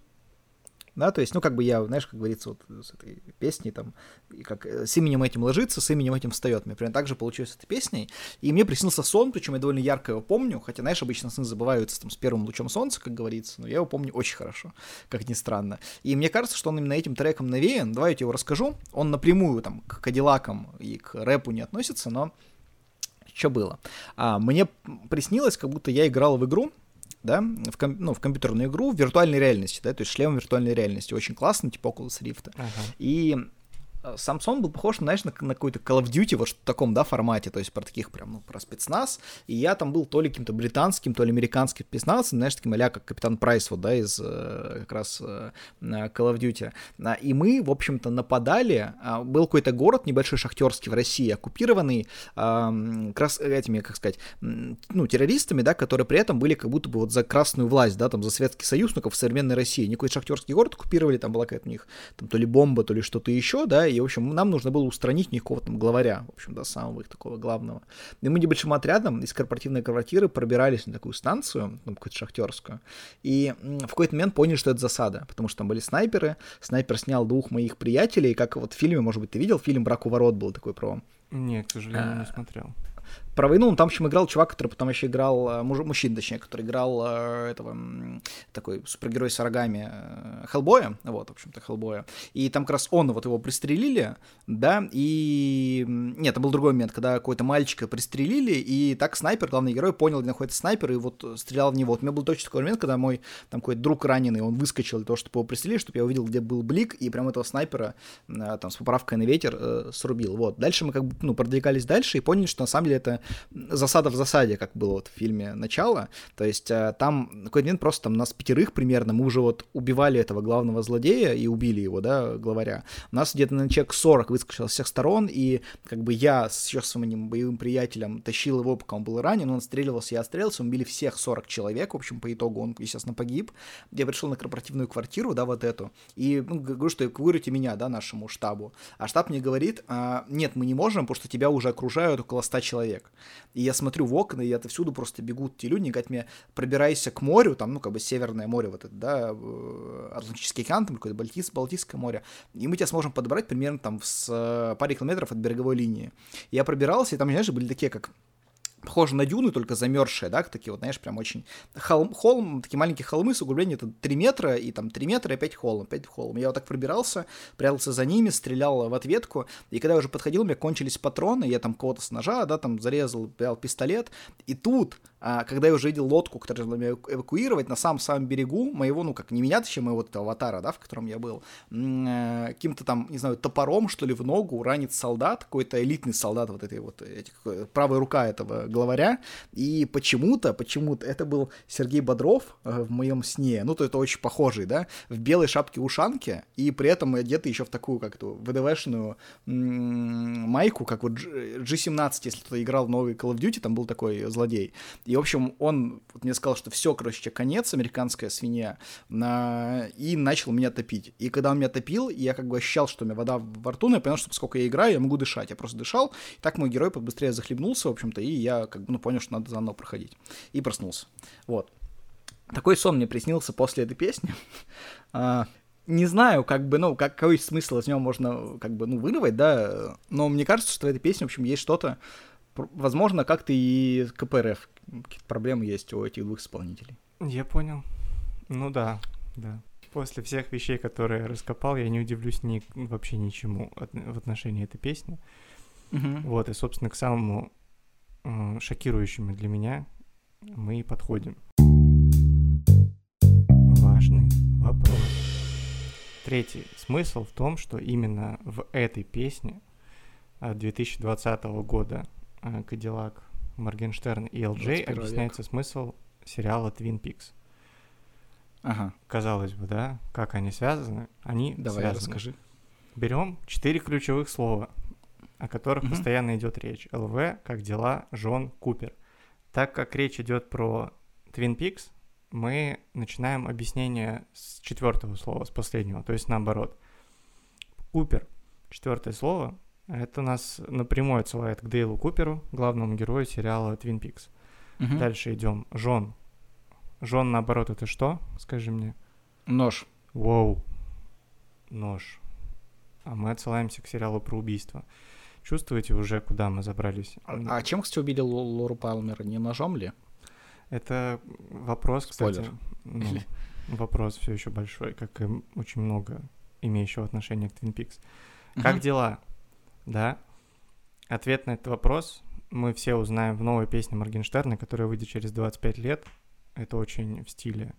да, то есть, ну, как бы я, знаешь, как говорится, вот с этой песней там, и как э, с именем этим ложится, с именем этим встает. Мне примерно так же получилось с этой песней. И мне приснился сон, причем я довольно ярко его помню, хотя, знаешь, обычно сны забываются там с первым лучом солнца, как говорится, но я его помню очень хорошо, как ни странно. И мне кажется, что он именно этим треком навеян. Давай я тебе его расскажу. Он напрямую там к Кадиллакам и к рэпу не относится, но что было? А, мне приснилось, как будто я играл в игру, да, в, ком- ну, в компьютерную игру в виртуальной реальности, да, то есть шлем виртуальной реальности, очень классно, типа Oculus Rift. Ага. И Самсон был похож, знаешь, на, на какой-то Call of Duty, вот в таком, да, формате, то есть про таких прям, ну, про спецназ, и я там был то ли каким-то британским, то ли американским спецназом, знаешь, таким а как Капитан Прайс, вот, да, из э, как раз э, Call of Duty. А, И мы, в общем-то, нападали, а, был какой-то город небольшой шахтерский в России, оккупированный а, как раз этими, как сказать, ну, террористами, да, которые при этом были как будто бы вот за красную власть, да, там, за Советский Союз, ну, как в современной России. Они какой-то шахтерский город оккупировали, там была какая-то у них там то ли бомба, то ли что-то еще, да, и, в общем, нам нужно было устранить какого-то там главаря, в общем, да, самого их такого главного. И мы небольшим отрядом из корпоративной квартиры пробирались на такую станцию, там, какую-то шахтерскую, и в какой-то момент поняли, что это засада, потому что там были снайперы, снайпер снял двух моих приятелей, как вот в фильме, может быть, ты видел, фильм «Брак у ворот» был такой про Нет, к сожалению, А, не смотрел. Про войну, он там еще играл чувак, который потом еще играл, э, муж, мужчина, точнее, который играл э, этого, такой супергерой с рогами э, Хеллбоя, вот, в общем-то, Хеллбоя, и там как раз он, вот его пристрелили, да, и... Нет, это был другой момент, когда какой-то мальчика пристрелили, и так снайпер, главный герой, понял, где находится снайпер, и вот стрелял в него. Вот у меня был точно такой момент, когда мой там какой-то друг раненый, он выскочил для того, чтобы его пристрелить, чтобы я увидел, где был блик, и прям этого снайпера там с поправкой на ветер э, срубил. Вот. Дальше мы как бы, ну, продвигались дальше и поняли, что на самом деле это засада в засаде, как было вот в фильме «Начало». То есть э, там какой-то момент просто там нас пятерых примерно, мы уже вот убивали этого главного злодея и убили его, да, главаря. У нас где-то на человек 40 выскочил с всех сторон, и как бы я с еще своим боевым приятелем тащил его, пока он был ранен, он отстреливался, я отстрелился, мы убили всех 40 человек, в общем, по итогу он, естественно, погиб. Я пришел на корпоративную квартиру, да, вот эту, и ну, говорю, что эвакуируйте меня, да, нашему штабу. А штаб мне говорит, а, нет, мы не можем, потому что тебя уже окружают около 100 человек. И я смотрю в окна, и отовсюду просто бегут те люди, говорят мне, пробирайся к морю, там, ну, как бы Северное море, вот это, да, э, Атлантический океан, там какое-то Балтийс, Балтийское море, и мы тебя сможем подобрать примерно там с э, паре километров от береговой линии. Я пробирался, и там, знаешь, были такие, как похоже на дюны, только замерзшие, да, такие вот, знаешь, прям очень... Холм, холм такие маленькие холмы с углублением, это 3 метра, и там 3 метра, и опять холм, опять холм. Я вот так пробирался, прятался за ними, стрелял в ответку, и когда я уже подходил, у меня кончились патроны, я там кого-то с ножа, да, там зарезал, взял пистолет, и тут когда я уже видел лодку, которая должна меня эвакуировать, на самом-самом берегу моего, ну, как не меня, точнее, моего этого аватара, да, в котором я был, э, каким-то там, не знаю, топором, что ли, в ногу ранит солдат, какой-то элитный солдат вот этой вот, этих, э, правая рука этого главаря, и почему-то, почему-то это был Сергей Бодров э, в моем сне, ну, то это очень похожий, да, в белой шапке-ушанке, и при этом одетый еще в такую, как то ВДВшную майку, как вот G17, если кто-то играл в новый Call of Duty, там был такой злодей, и, в общем, он вот мне сказал, что все, короче, конец, американская свинья, на... и начал меня топить. И когда он меня топил, я как бы ощущал, что у меня вода во рту, но я понял, что поскольку я играю, я могу дышать. Я просто дышал, и так мой герой побыстрее захлебнулся, в общем-то, и я как бы, ну, понял, что надо заново проходить. И проснулся. Вот. Такой сон мне приснился после этой песни. [laughs] А, не знаю, как бы, ну, как, какой смысл из него можно, как бы, ну, вырвать, да, но мне кажется, что в этой песне, в общем, есть что-то, возможно, как-то и КПРФ какие-то проблемы есть у этих двух исполнителей. Я понял. Ну да, да. После всех вещей, которые я раскопал, я не удивлюсь ни, вообще ничему от, в отношении этой песни. Угу. Вот, и, собственно, к самому э, шокирующему для меня мы и подходим. Важный вопрос. Третий смысл в том, что именно в этой песне 2020 года Кадиллак Моргенштерн и ЛД объясняется век. смысл сериала Twin Peaks. Ага. Казалось бы, да, как они связаны? Они Давай, связаны. расскажи. Берем четыре ключевых слова, о которых угу. постоянно идет речь. ЛВ, как дела, Жон, Купер. Так как речь идет про Twin Peaks, мы начинаем объяснение с четвертого слова, с последнего, то есть наоборот. Купер, четвертое слово, это нас напрямую отсылает к Дейлу Куперу, главному герою сериала Twin Peaks. Угу. Дальше идем. Жон. Жон, наоборот, это что? Скажи мне. Нож. Воу. Нож. А мы отсылаемся к сериалу про убийство. Чувствуете уже, куда мы забрались? А, а чем, кстати, убили Лору Палмер? Не ножом ли? Это вопрос, кстати. Ну, вопрос все еще большой, как и очень много имеющего отношения к Twin Peaks. Как дела? Да? Ответ на этот вопрос мы все узнаем в новой песне Моргенштерна, которая выйдет через 25 лет. Это очень в стиле,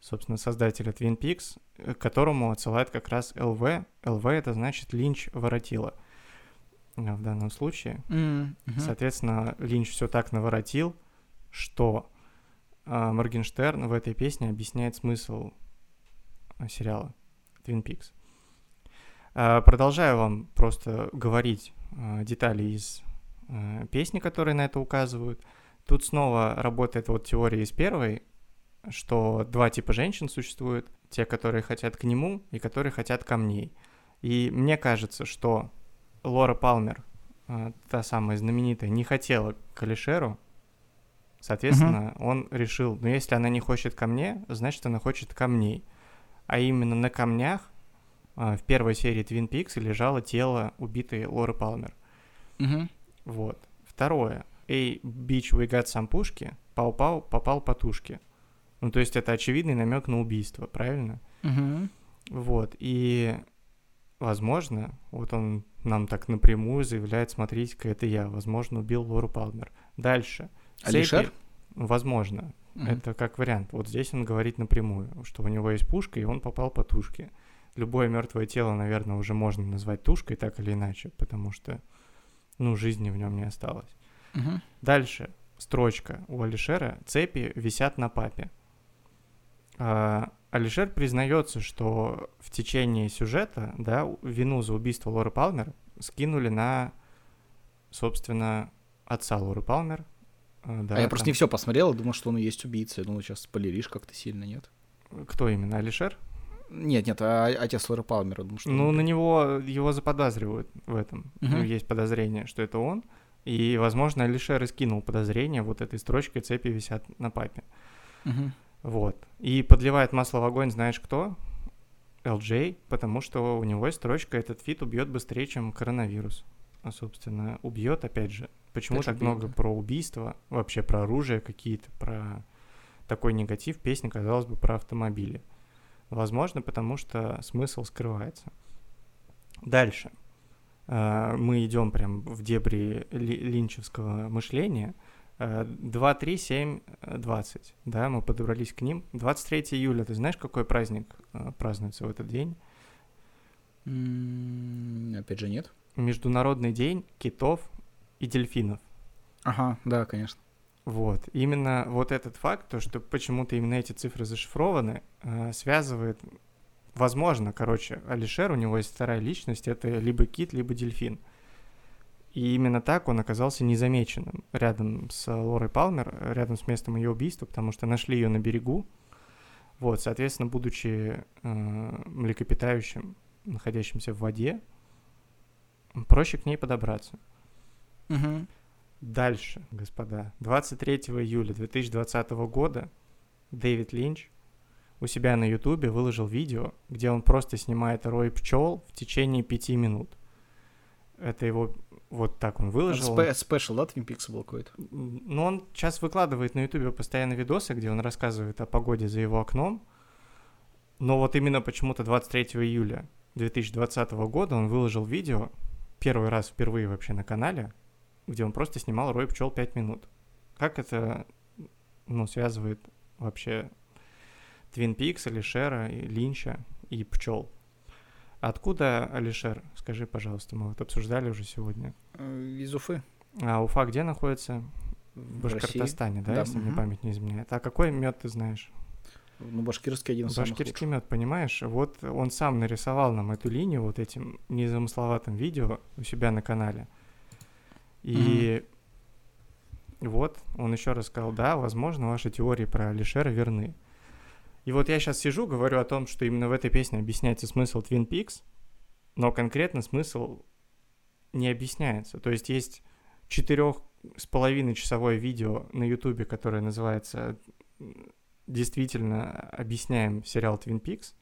собственно, создателя Twin Peaks, к которому отсылает как раз ЛВ. ЛВ — это значит Линч воротила в данном случае. Mm-hmm. Соответственно, Линч все так наворотил, что э, Моргенштерн в этой песне объясняет смысл а, сериала Twin Peaks. А, продолжаю вам просто говорить а, детали из а, песни, которые на это указывают. Тут снова работает вот теория из первой, что два типа женщин существуют. Те, которые хотят к нему, и которые хотят камней. И мне кажется, что Лора Палмер, та самая знаменитая, не хотела к Алишеру. Соответственно, uh-huh. он решил, ну если она не хочет ко мне, значит она хочет камней. А именно на камнях в первой серии Twin Peaks лежало тело убитой Лоры Палмер. Угу. Вот. Второе. Эй, бич, we got some пушки. Пау-пау, попал по тушке. Ну, то есть это очевидный намек на убийство, правильно? Угу. Вот. И, возможно, вот он нам так напрямую заявляет, смотрите-ка, это я, возможно, убил Лору Палмер. Дальше. Алишер? Цепи... Возможно. Угу. Это как вариант. Вот здесь он говорит напрямую, что у него есть пушка, и он попал по тушке любое мертвое тело, наверное, уже можно назвать тушкой так или иначе, потому что, ну, жизни в нем не осталось. Угу. Дальше строчка у Алишера «Цепи висят на папе». А, Алишер признается, что в течение сюжета, да, вину за убийство Лоры Палмер скинули на, собственно, отца Лоры Палмер. А, да, а я там... просто не все посмотрел, думал, что он и есть убийца. Я думал, сейчас спойлеришь как-то сильно, нет? Кто именно, Алишер? Нет, нет, а отец Лоры Палмер. Думаю, что ну, на него его заподозривают в этом. Угу. Ну, есть подозрение, что это он. И, возможно, Алишер скинул подозрение вот этой строчкой «Цепи висят на папе». Угу. Вот. И подливает масло в огонь, знаешь кто? LJ, потому что у него есть строчка «Этот фит убьет быстрее, чем коронавирус». А, собственно, убьет, опять же. Почему так, так много про убийства, вообще про оружие какие-то, про такой негатив песни, казалось бы, про автомобили. Возможно, потому что смысл скрывается. Дальше. А, мы идем прям в дебри линчевского мышления. 2, 3, 7, 20, да, мы подобрались к ним. 23 июля, ты знаешь, какой праздник э, празднуется в этот день? Опять же, нет. Международный день китов и дельфинов. Ага, да, конечно. Вот. Именно вот этот факт, то, что почему-то именно эти цифры зашифрованы, э, связывает, возможно, короче, Алишер, у него есть вторая личность, это либо кит, либо дельфин. И именно так он оказался незамеченным рядом с Лорой Палмер, рядом с местом ее убийства, потому что нашли ее на берегу. Вот, соответственно, будучи э, млекопитающим, находящимся в воде, проще к ней подобраться. Угу. Дальше, господа. 23 июля 2020 года Дэвид Линч у себя на Ютубе выложил видео, где он просто снимает рой пчел в течение пяти минут. Это его вот так он выложил. Это спешл, да, Twin Peaks был какой-то? Ну, он сейчас выкладывает на Ютубе постоянно видосы, где он рассказывает о погоде за его окном. Но вот именно почему-то 23 июля 2020 года он выложил видео, первый раз впервые вообще на канале, где он просто снимал рой пчел 5 минут. Как это, ну, связывает вообще Твин Пикс, Алишера, Линча и пчел? Откуда Алишер? Скажи, пожалуйста, мы вот обсуждали уже сегодня. Э, из Уфы. А Уфа где находится? В Башкортостане, да, да, если угу. мне память не изменяет. А какой мед ты знаешь? Ну, башкирский один из Башкирский мед, понимаешь? Вот он сам нарисовал нам эту линию вот этим незамысловатым видео у себя на канале. И mm-hmm. вот он еще раз сказал, да, возможно, ваши теории про Алишера верны. И вот я сейчас сижу, говорю о том, что именно в этой песне объясняется смысл Twin Peaks, но конкретно смысл не объясняется. То есть есть четырех с половиной часовое видео на Ютубе, которое называется «Действительно объясняем сериал Twin Peaks».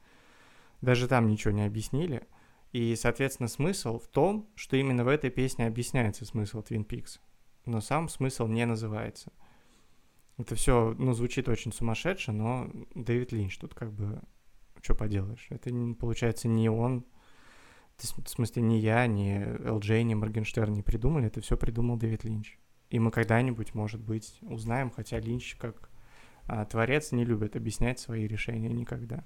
Даже там ничего не объяснили. И, соответственно, смысл в том, что именно в этой песне объясняется смысл Twin Peaks. Но сам смысл не называется. Это все, ну, звучит очень сумасшедше, но Дэвид Линч тут как бы, что поделаешь. Это, получается, не он, в смысле, не я, не ЛД, не Моргенштерн не придумали, это все придумал Дэвид Линч. И мы когда-нибудь, может быть, узнаем, хотя Линч как а, творец не любит объяснять свои решения никогда.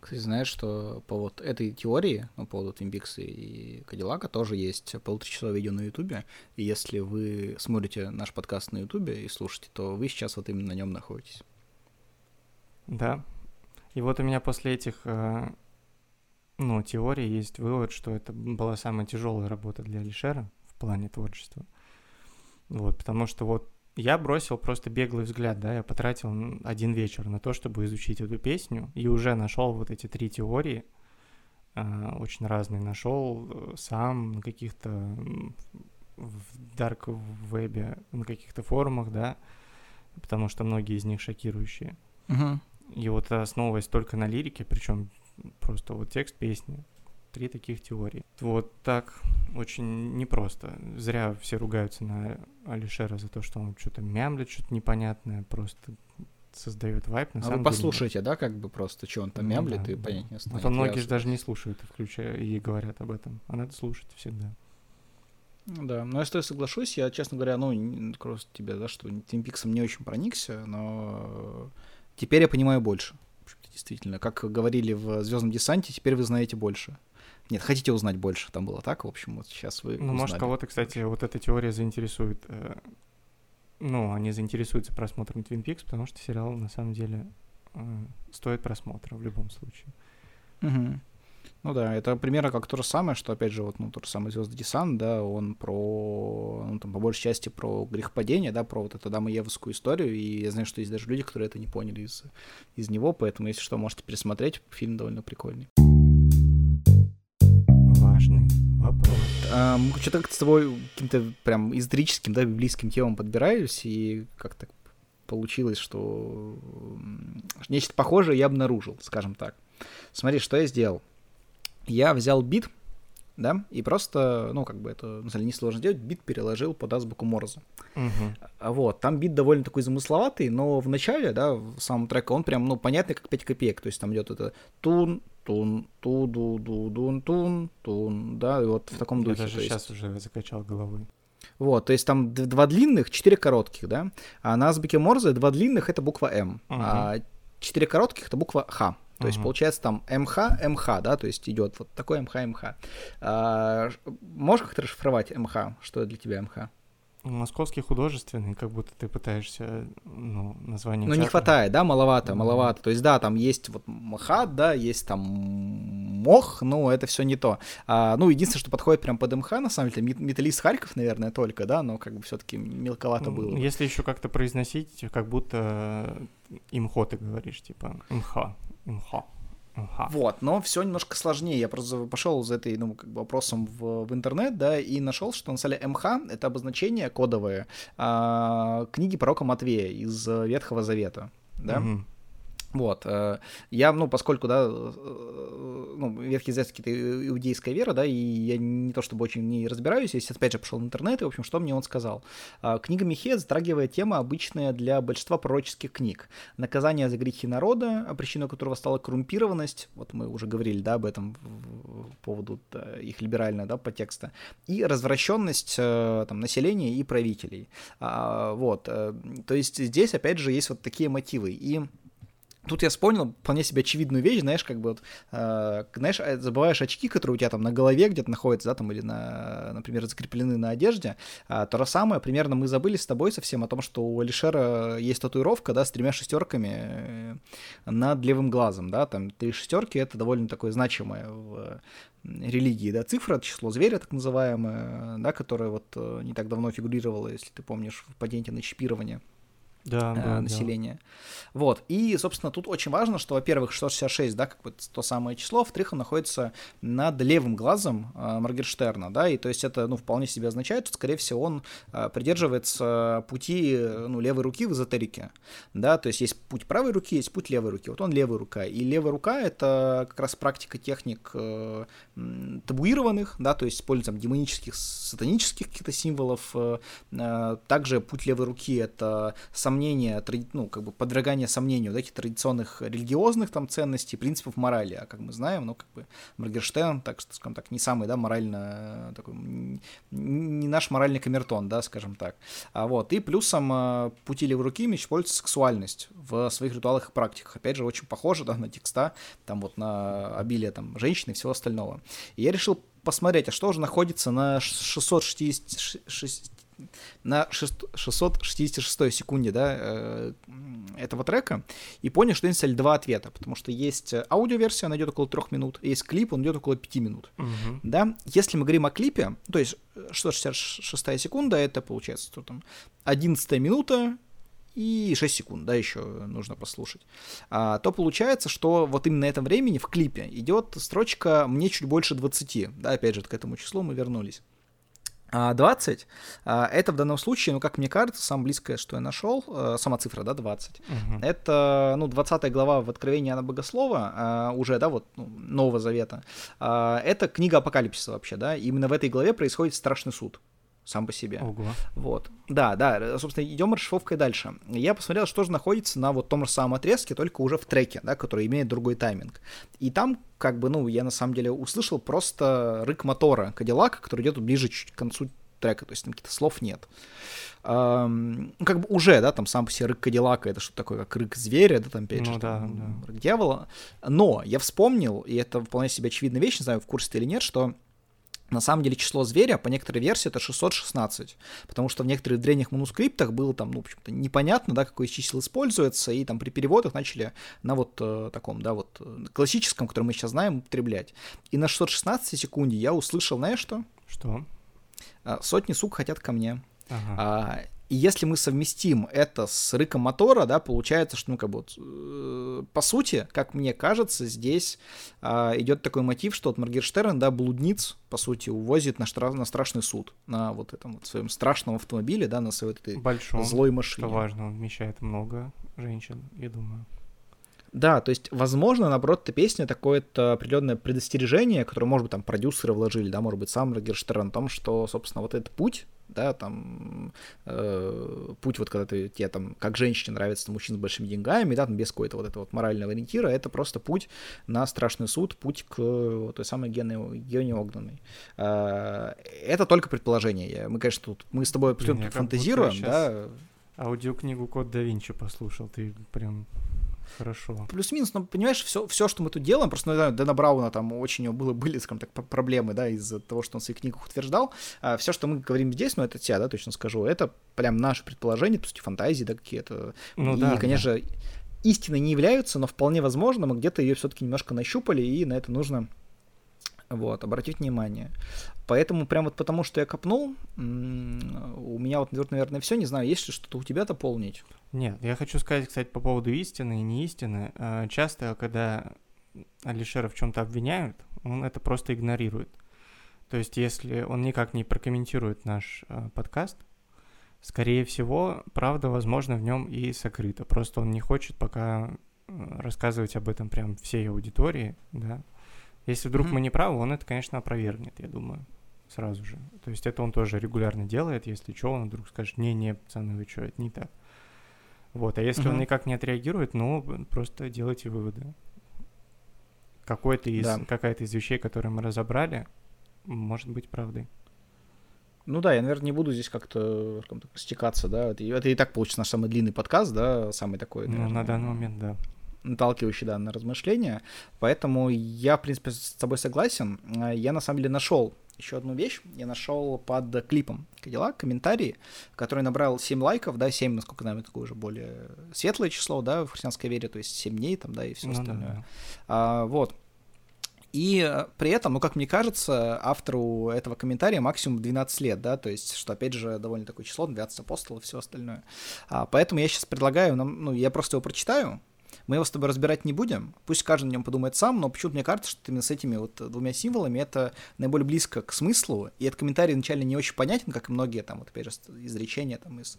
Кстати, знаешь, что по вот этой теории, ну, по поводу Peaks и Кадиллака, тоже есть полуторачасовое видео на Ютубе, и если вы смотрите наш подкаст на Ютубе и слушаете, то вы сейчас вот именно на нем находитесь. Да. И вот у меня после этих, э, ну, теорий есть вывод, что это была самая тяжелая работа для Алишера в плане творчества. Вот, потому что вот я бросил просто беглый взгляд, да, я потратил один вечер на то, чтобы изучить эту песню, и уже нашел вот эти три теории, э, очень разные, нашел э, сам на каких-то в дарк вебе, на каких-то форумах, да, потому что многие из них шокирующие. Uh-huh. И вот основываясь только на лирике, причем просто вот текст песни, три таких теории. Вот так очень непросто. Зря все ругаются на Алишера за то, что он что-то мямлит, что-то непонятное, просто создает вайп. На а самом вы послушайте, деле... да, как бы просто, что он там ну, мямлит, да, и да. понять не станет. А многие же даже не слушают, включая и говорят об этом. А надо слушать всегда. Да, но если я соглашусь, я, честно говоря, ну, просто тебе, да, что Твин Пиксом не очень проникся, но теперь я понимаю больше. Действительно, как говорили в Звездном десанте, теперь вы знаете больше. Нет, хотите узнать больше, там было так, в общем, вот сейчас вы Ну, может, кого-то, кстати, вот эта теория заинтересует, э, ну, они заинтересуются просмотром Twin Peaks, потому что сериал, на самом деле, э, стоит просмотра в любом случае. Угу. Ну да, это примерно как то же самое, что, опять же, вот, ну, тот же самый Звездный десант, да, он про, ну, там, по большей части про грехопадение, да, про вот эту Даму-Евскую историю, и я знаю, что есть даже люди, которые это не поняли из, из него, поэтому, если что, можете пересмотреть, фильм довольно прикольный важный вопрос. А, мы что-то как-то с тобой каким-то прям историческим, да, библейским темам подбирались, и как-то получилось, что нечто похожее я обнаружил, скажем так. Смотри, что я сделал. Я взял бит, да, и просто, ну, как бы это, на самом деле, несложно сделать, бит переложил под азбуку Морзе. Угу. Вот, там бит довольно такой замысловатый, но в начале, да, в самом треке он прям, ну, понятный, как 5 копеек, то есть там идет это тун, тун, ту, ду, ду, дун, тун, тун, да, и вот в таком духе. Я даже сейчас есть... уже закачал головой. Вот, то есть там два длинных, четыре коротких, да? А на азбуке Морзе два длинных — это буква М, uh-huh. а четыре коротких — это буква Х. То uh-huh. есть получается там МХ, МХ, да, то есть идет вот такой МХ, МХ. А, можешь как-то расшифровать МХ? Что для тебя МХ? Московский художественный, как будто ты пытаешься, ну, название... Ну, не хватает, да, маловато, mm-hmm. маловато. То есть, да, там есть вот МХАТ, да, есть там МОХ, ну, это все не то. А, ну, единственное, что подходит прям под МХ, на самом деле, металлист Харьков, наверное, только, да, но как бы все таки мелковато было. Если еще как-то произносить, как будто имхо ты говоришь, типа МХ, МХ. Ага. Вот, но все немножко сложнее. Я просто пошел за этой, ну, как бы вопросом в, в интернет, да, и нашел, что на самом деле МХ — это обозначение кодовое а, книги пророка Матвея из Ветхого Завета, да. Угу. Вот. Э, я, ну, поскольку, да, э, ну, Ветхий Завет какие-то иудейская вера, да, и я не то чтобы очень не разбираюсь, если опять же пошел в интернет, и, в общем, что мне он сказал. А, книга Михея затрагивает тема, обычная для большинства пророческих книг. Наказание за грехи народа, причиной которого стала коррумпированность, вот мы уже говорили, да, об этом по поводу их либерального, да, подтекста, и развращенность э, там, населения и правителей. А, вот. То есть здесь, опять же, есть вот такие мотивы. И Тут я вспомнил вполне себе очевидную вещь, знаешь, как бы вот, э, знаешь, э, забываешь очки, которые у тебя там на голове где-то находятся, да, там, или, на, например, закреплены на одежде, а, то же самое, примерно мы забыли с тобой совсем о том, что у Алишера есть татуировка, да, с тремя шестерками э, над левым глазом, да, там три шестерки, это довольно такое значимое в религии, да, цифра, число зверя, так называемое, да, которое вот э, не так давно фигурировало, если ты помнишь, в патенте на чипирование да, э, да, населения. Да. Вот. И, собственно, тут очень важно, что, во-первых, 666, да, как бы то самое число, во-вторых, он находится над левым глазом э, Моргенштерна, да, и то есть это, ну, вполне себе означает, что, скорее всего, он э, придерживается пути, ну, левой руки в эзотерике, да, то есть есть путь правой руки, есть путь левой руки, вот он левая рука, и левая рука — это как раз практика техник э, табуированных, да, то есть используется там демонических, сатанических каких-то символов, э, э, также путь левой руки — это сам сомнения, ну, как бы подвергание сомнению да, традиционных религиозных там ценностей, принципов морали. А как мы знаем, ну, как бы Моргенштерн, так, скажем так, не самый, да, морально такой, не наш моральный камертон, да, скажем так. А вот, и плюсом а, пути левой руки используется сексуальность в своих ритуалах и практиках. Опять же, очень похоже, да, на текста, там вот на обилие там женщин и всего остального. И я решил посмотреть, а что же находится на 660, на 666 секунде да, э, этого трека и понял, что есть два ответа, потому что есть аудиоверсия, она идет около трех минут, есть клип, он идет около пяти минут. Uh-huh. Да? Если мы говорим о клипе, то есть 666 секунда, это получается что там 11 минута, и 6 секунд, да, еще нужно послушать, а, то получается, что вот именно на этом времени в клипе идет строчка «мне чуть больше 20», да, опять же, к этому числу мы вернулись. 20 а, это в данном случае, ну, как мне кажется, самое близкое, что я нашел, э, сама цифра, да, 20. Угу. Это, ну, 20 глава в Откровении Анна Богослова, а, уже, да, вот, ну, Нового Завета. А, это книга Апокалипсиса вообще, да, именно в этой главе происходит страшный суд сам по себе. Ого. Вот. Да, да, собственно, идем расшифровкой дальше. Я посмотрел, что же находится на вот том же самом отрезке, только уже в треке, да, который имеет другой тайминг. И там, как бы, ну, я на самом деле услышал просто рык мотора Кадиллака, который идет ближе чуть к концу трека, то есть там каких-то слов нет. Um, как бы уже, да, там сам по себе рык Кадиллака, это что-то такое, как рык зверя, да, там опять ну, же, да, там, да. рык дьявола. Но я вспомнил, и это вполне себе очевидная вещь, не знаю, в курсе ты или нет, что на самом деле число зверя по некоторой версии это 616, потому что в некоторых древних манускриптах было там, ну, почему-то непонятно, да, какое число используется, и там при переводах начали на вот э, таком, да, вот э, классическом, который мы сейчас знаем, употреблять. И на 616 секунде я услышал, знаешь что? Что? А, сотни сук хотят ко мне. Ага. А, и если мы совместим это с рыком мотора, да, получается, что, ну, как бы, вот, э, по сути, как мне кажется, здесь э, идет такой мотив, что вот Моргенштерн, да, блудниц, по сути, увозит на, штра- на страшный суд, на вот этом вот своем страшном автомобиле, да, на своей вот этой Большом, злой машине. что важно, он вмещает много женщин, я думаю. Да, то есть, возможно, наоборот, эта песня такое-то определенное предостережение, которое, может быть, там продюсеры вложили, да, может быть, сам Моргенштерн, о том, что, собственно, вот этот путь, да, там, э, путь вот когда ты, тебе там, как женщине нравится мужчина с большими деньгами, да, там, без какого-то вот этого вот морального ориентира, это просто путь на страшный суд, путь к той самой Гене, Гене Огненной. Э, это только предположение. Мы, конечно, тут мы с тобой абсолютно фантазируем, да. Аудиокнигу Код да Винчи послушал, ты прям Хорошо. Плюс-минус, но понимаешь, все, все, что мы тут делаем, просто, ну, Дэна Брауна там очень у него было, были, скажем так, проблемы, да, из-за того, что он в своих книгах утверждал. А все, что мы говорим здесь, ну, это тебя, да, точно скажу, это прям наше предположение, то есть фантазии, да, какие-то. Ну, и, да, конечно, да. истины не являются, но вполне возможно, мы где-то ее все-таки немножко нащупали, и на это нужно вот, обратить внимание. Поэтому прям вот потому, что я копнул, у меня вот, наверное, все, не знаю, есть ли что-то у тебя дополнить? Нет, я хочу сказать, кстати, по поводу истины и не истины. А, часто, когда Алишера в чем-то обвиняют, он это просто игнорирует. То есть, если он никак не прокомментирует наш э, подкаст, скорее всего, правда, возможно, в нем и сокрыта. Просто он не хочет пока рассказывать об этом прям всей аудитории, да. Если вдруг mm-hmm. мы не правы, он это, конечно, опровергнет, я думаю, сразу же. То есть это он тоже регулярно делает, если что, он вдруг скажет, не-не, пацаны, вы что, это не так. Вот, а если mm-hmm. он никак не отреагирует, ну, просто делайте выводы. Какой-то из, да. Какая-то из вещей, которые мы разобрали, может быть правдой. Ну да, я, наверное, не буду здесь как-то стекаться, да. Это, это и так получится наш самый длинный подкаст, да, самый такой. Наверное, ну, на данный момент, да наталкивающий, да, на размышления. Поэтому я, в принципе, с тобой согласен. Я, на самом деле, нашел еще одну вещь. Я нашел под клипом дела комментарии, который набрал 7 лайков, да, 7, насколько знаю, такое уже более светлое число, да, в христианской вере, то есть 7 дней там, да, и все ну, остальное. Да, да. А, вот. И при этом, ну, как мне кажется, автору этого комментария максимум 12 лет, да, то есть, что, опять же, довольно такое число, 12 апостолов и все остальное. А, поэтому я сейчас предлагаю, нам, ну, я просто его прочитаю, мы его с тобой разбирать не будем, пусть каждый на нем подумает сам, но почему-то мне кажется, что именно с этими вот двумя символами это наиболее близко к смыслу, и этот комментарий вначале не очень понятен, как и многие там, вот опять же, изречения там из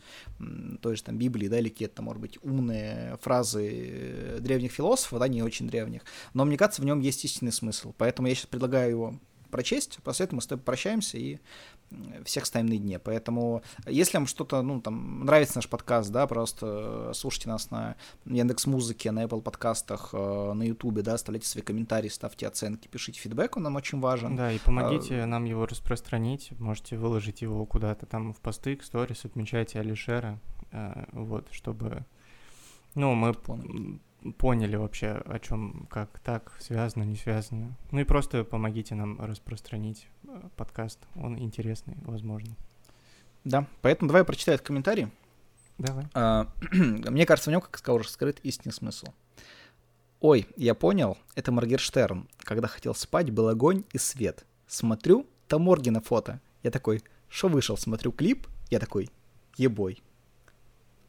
той же там Библии, да, или какие-то, может быть, умные фразы э, древних философов, да, не очень древних, но мне кажется, в нем есть истинный смысл, поэтому я сейчас предлагаю его прочесть, после этого мы с тобой прощаемся и всех ставим на дне. Поэтому, если вам что-то, ну, там, нравится наш подкаст, да, просто слушайте нас на Яндекс Музыке, на Apple подкастах, э, на Ютубе, да, оставляйте свои комментарии, ставьте оценки, пишите фидбэк, он нам очень важен. Да, и помогите а, нам его распространить, можете выложить его куда-то там в посты, к сторис, отмечайте Алишера, э, вот, чтобы, ну, мы поняли вообще, о чем, как так, связано, не связано. Ну и просто помогите нам распространить э, подкаст. Он интересный, возможно. Да, поэтому давай прочитай этот комментарий. Давай. А, [clears throat] мне кажется, в нем, как сказал, уже скрыт истинный смысл. Ой, я понял, это Маргерштерн. Когда хотел спать, был огонь и свет. Смотрю, там Моргина фото. Я такой, что вышел, смотрю клип. Я такой, ебой.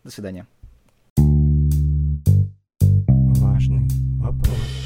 До свидания. Pronto.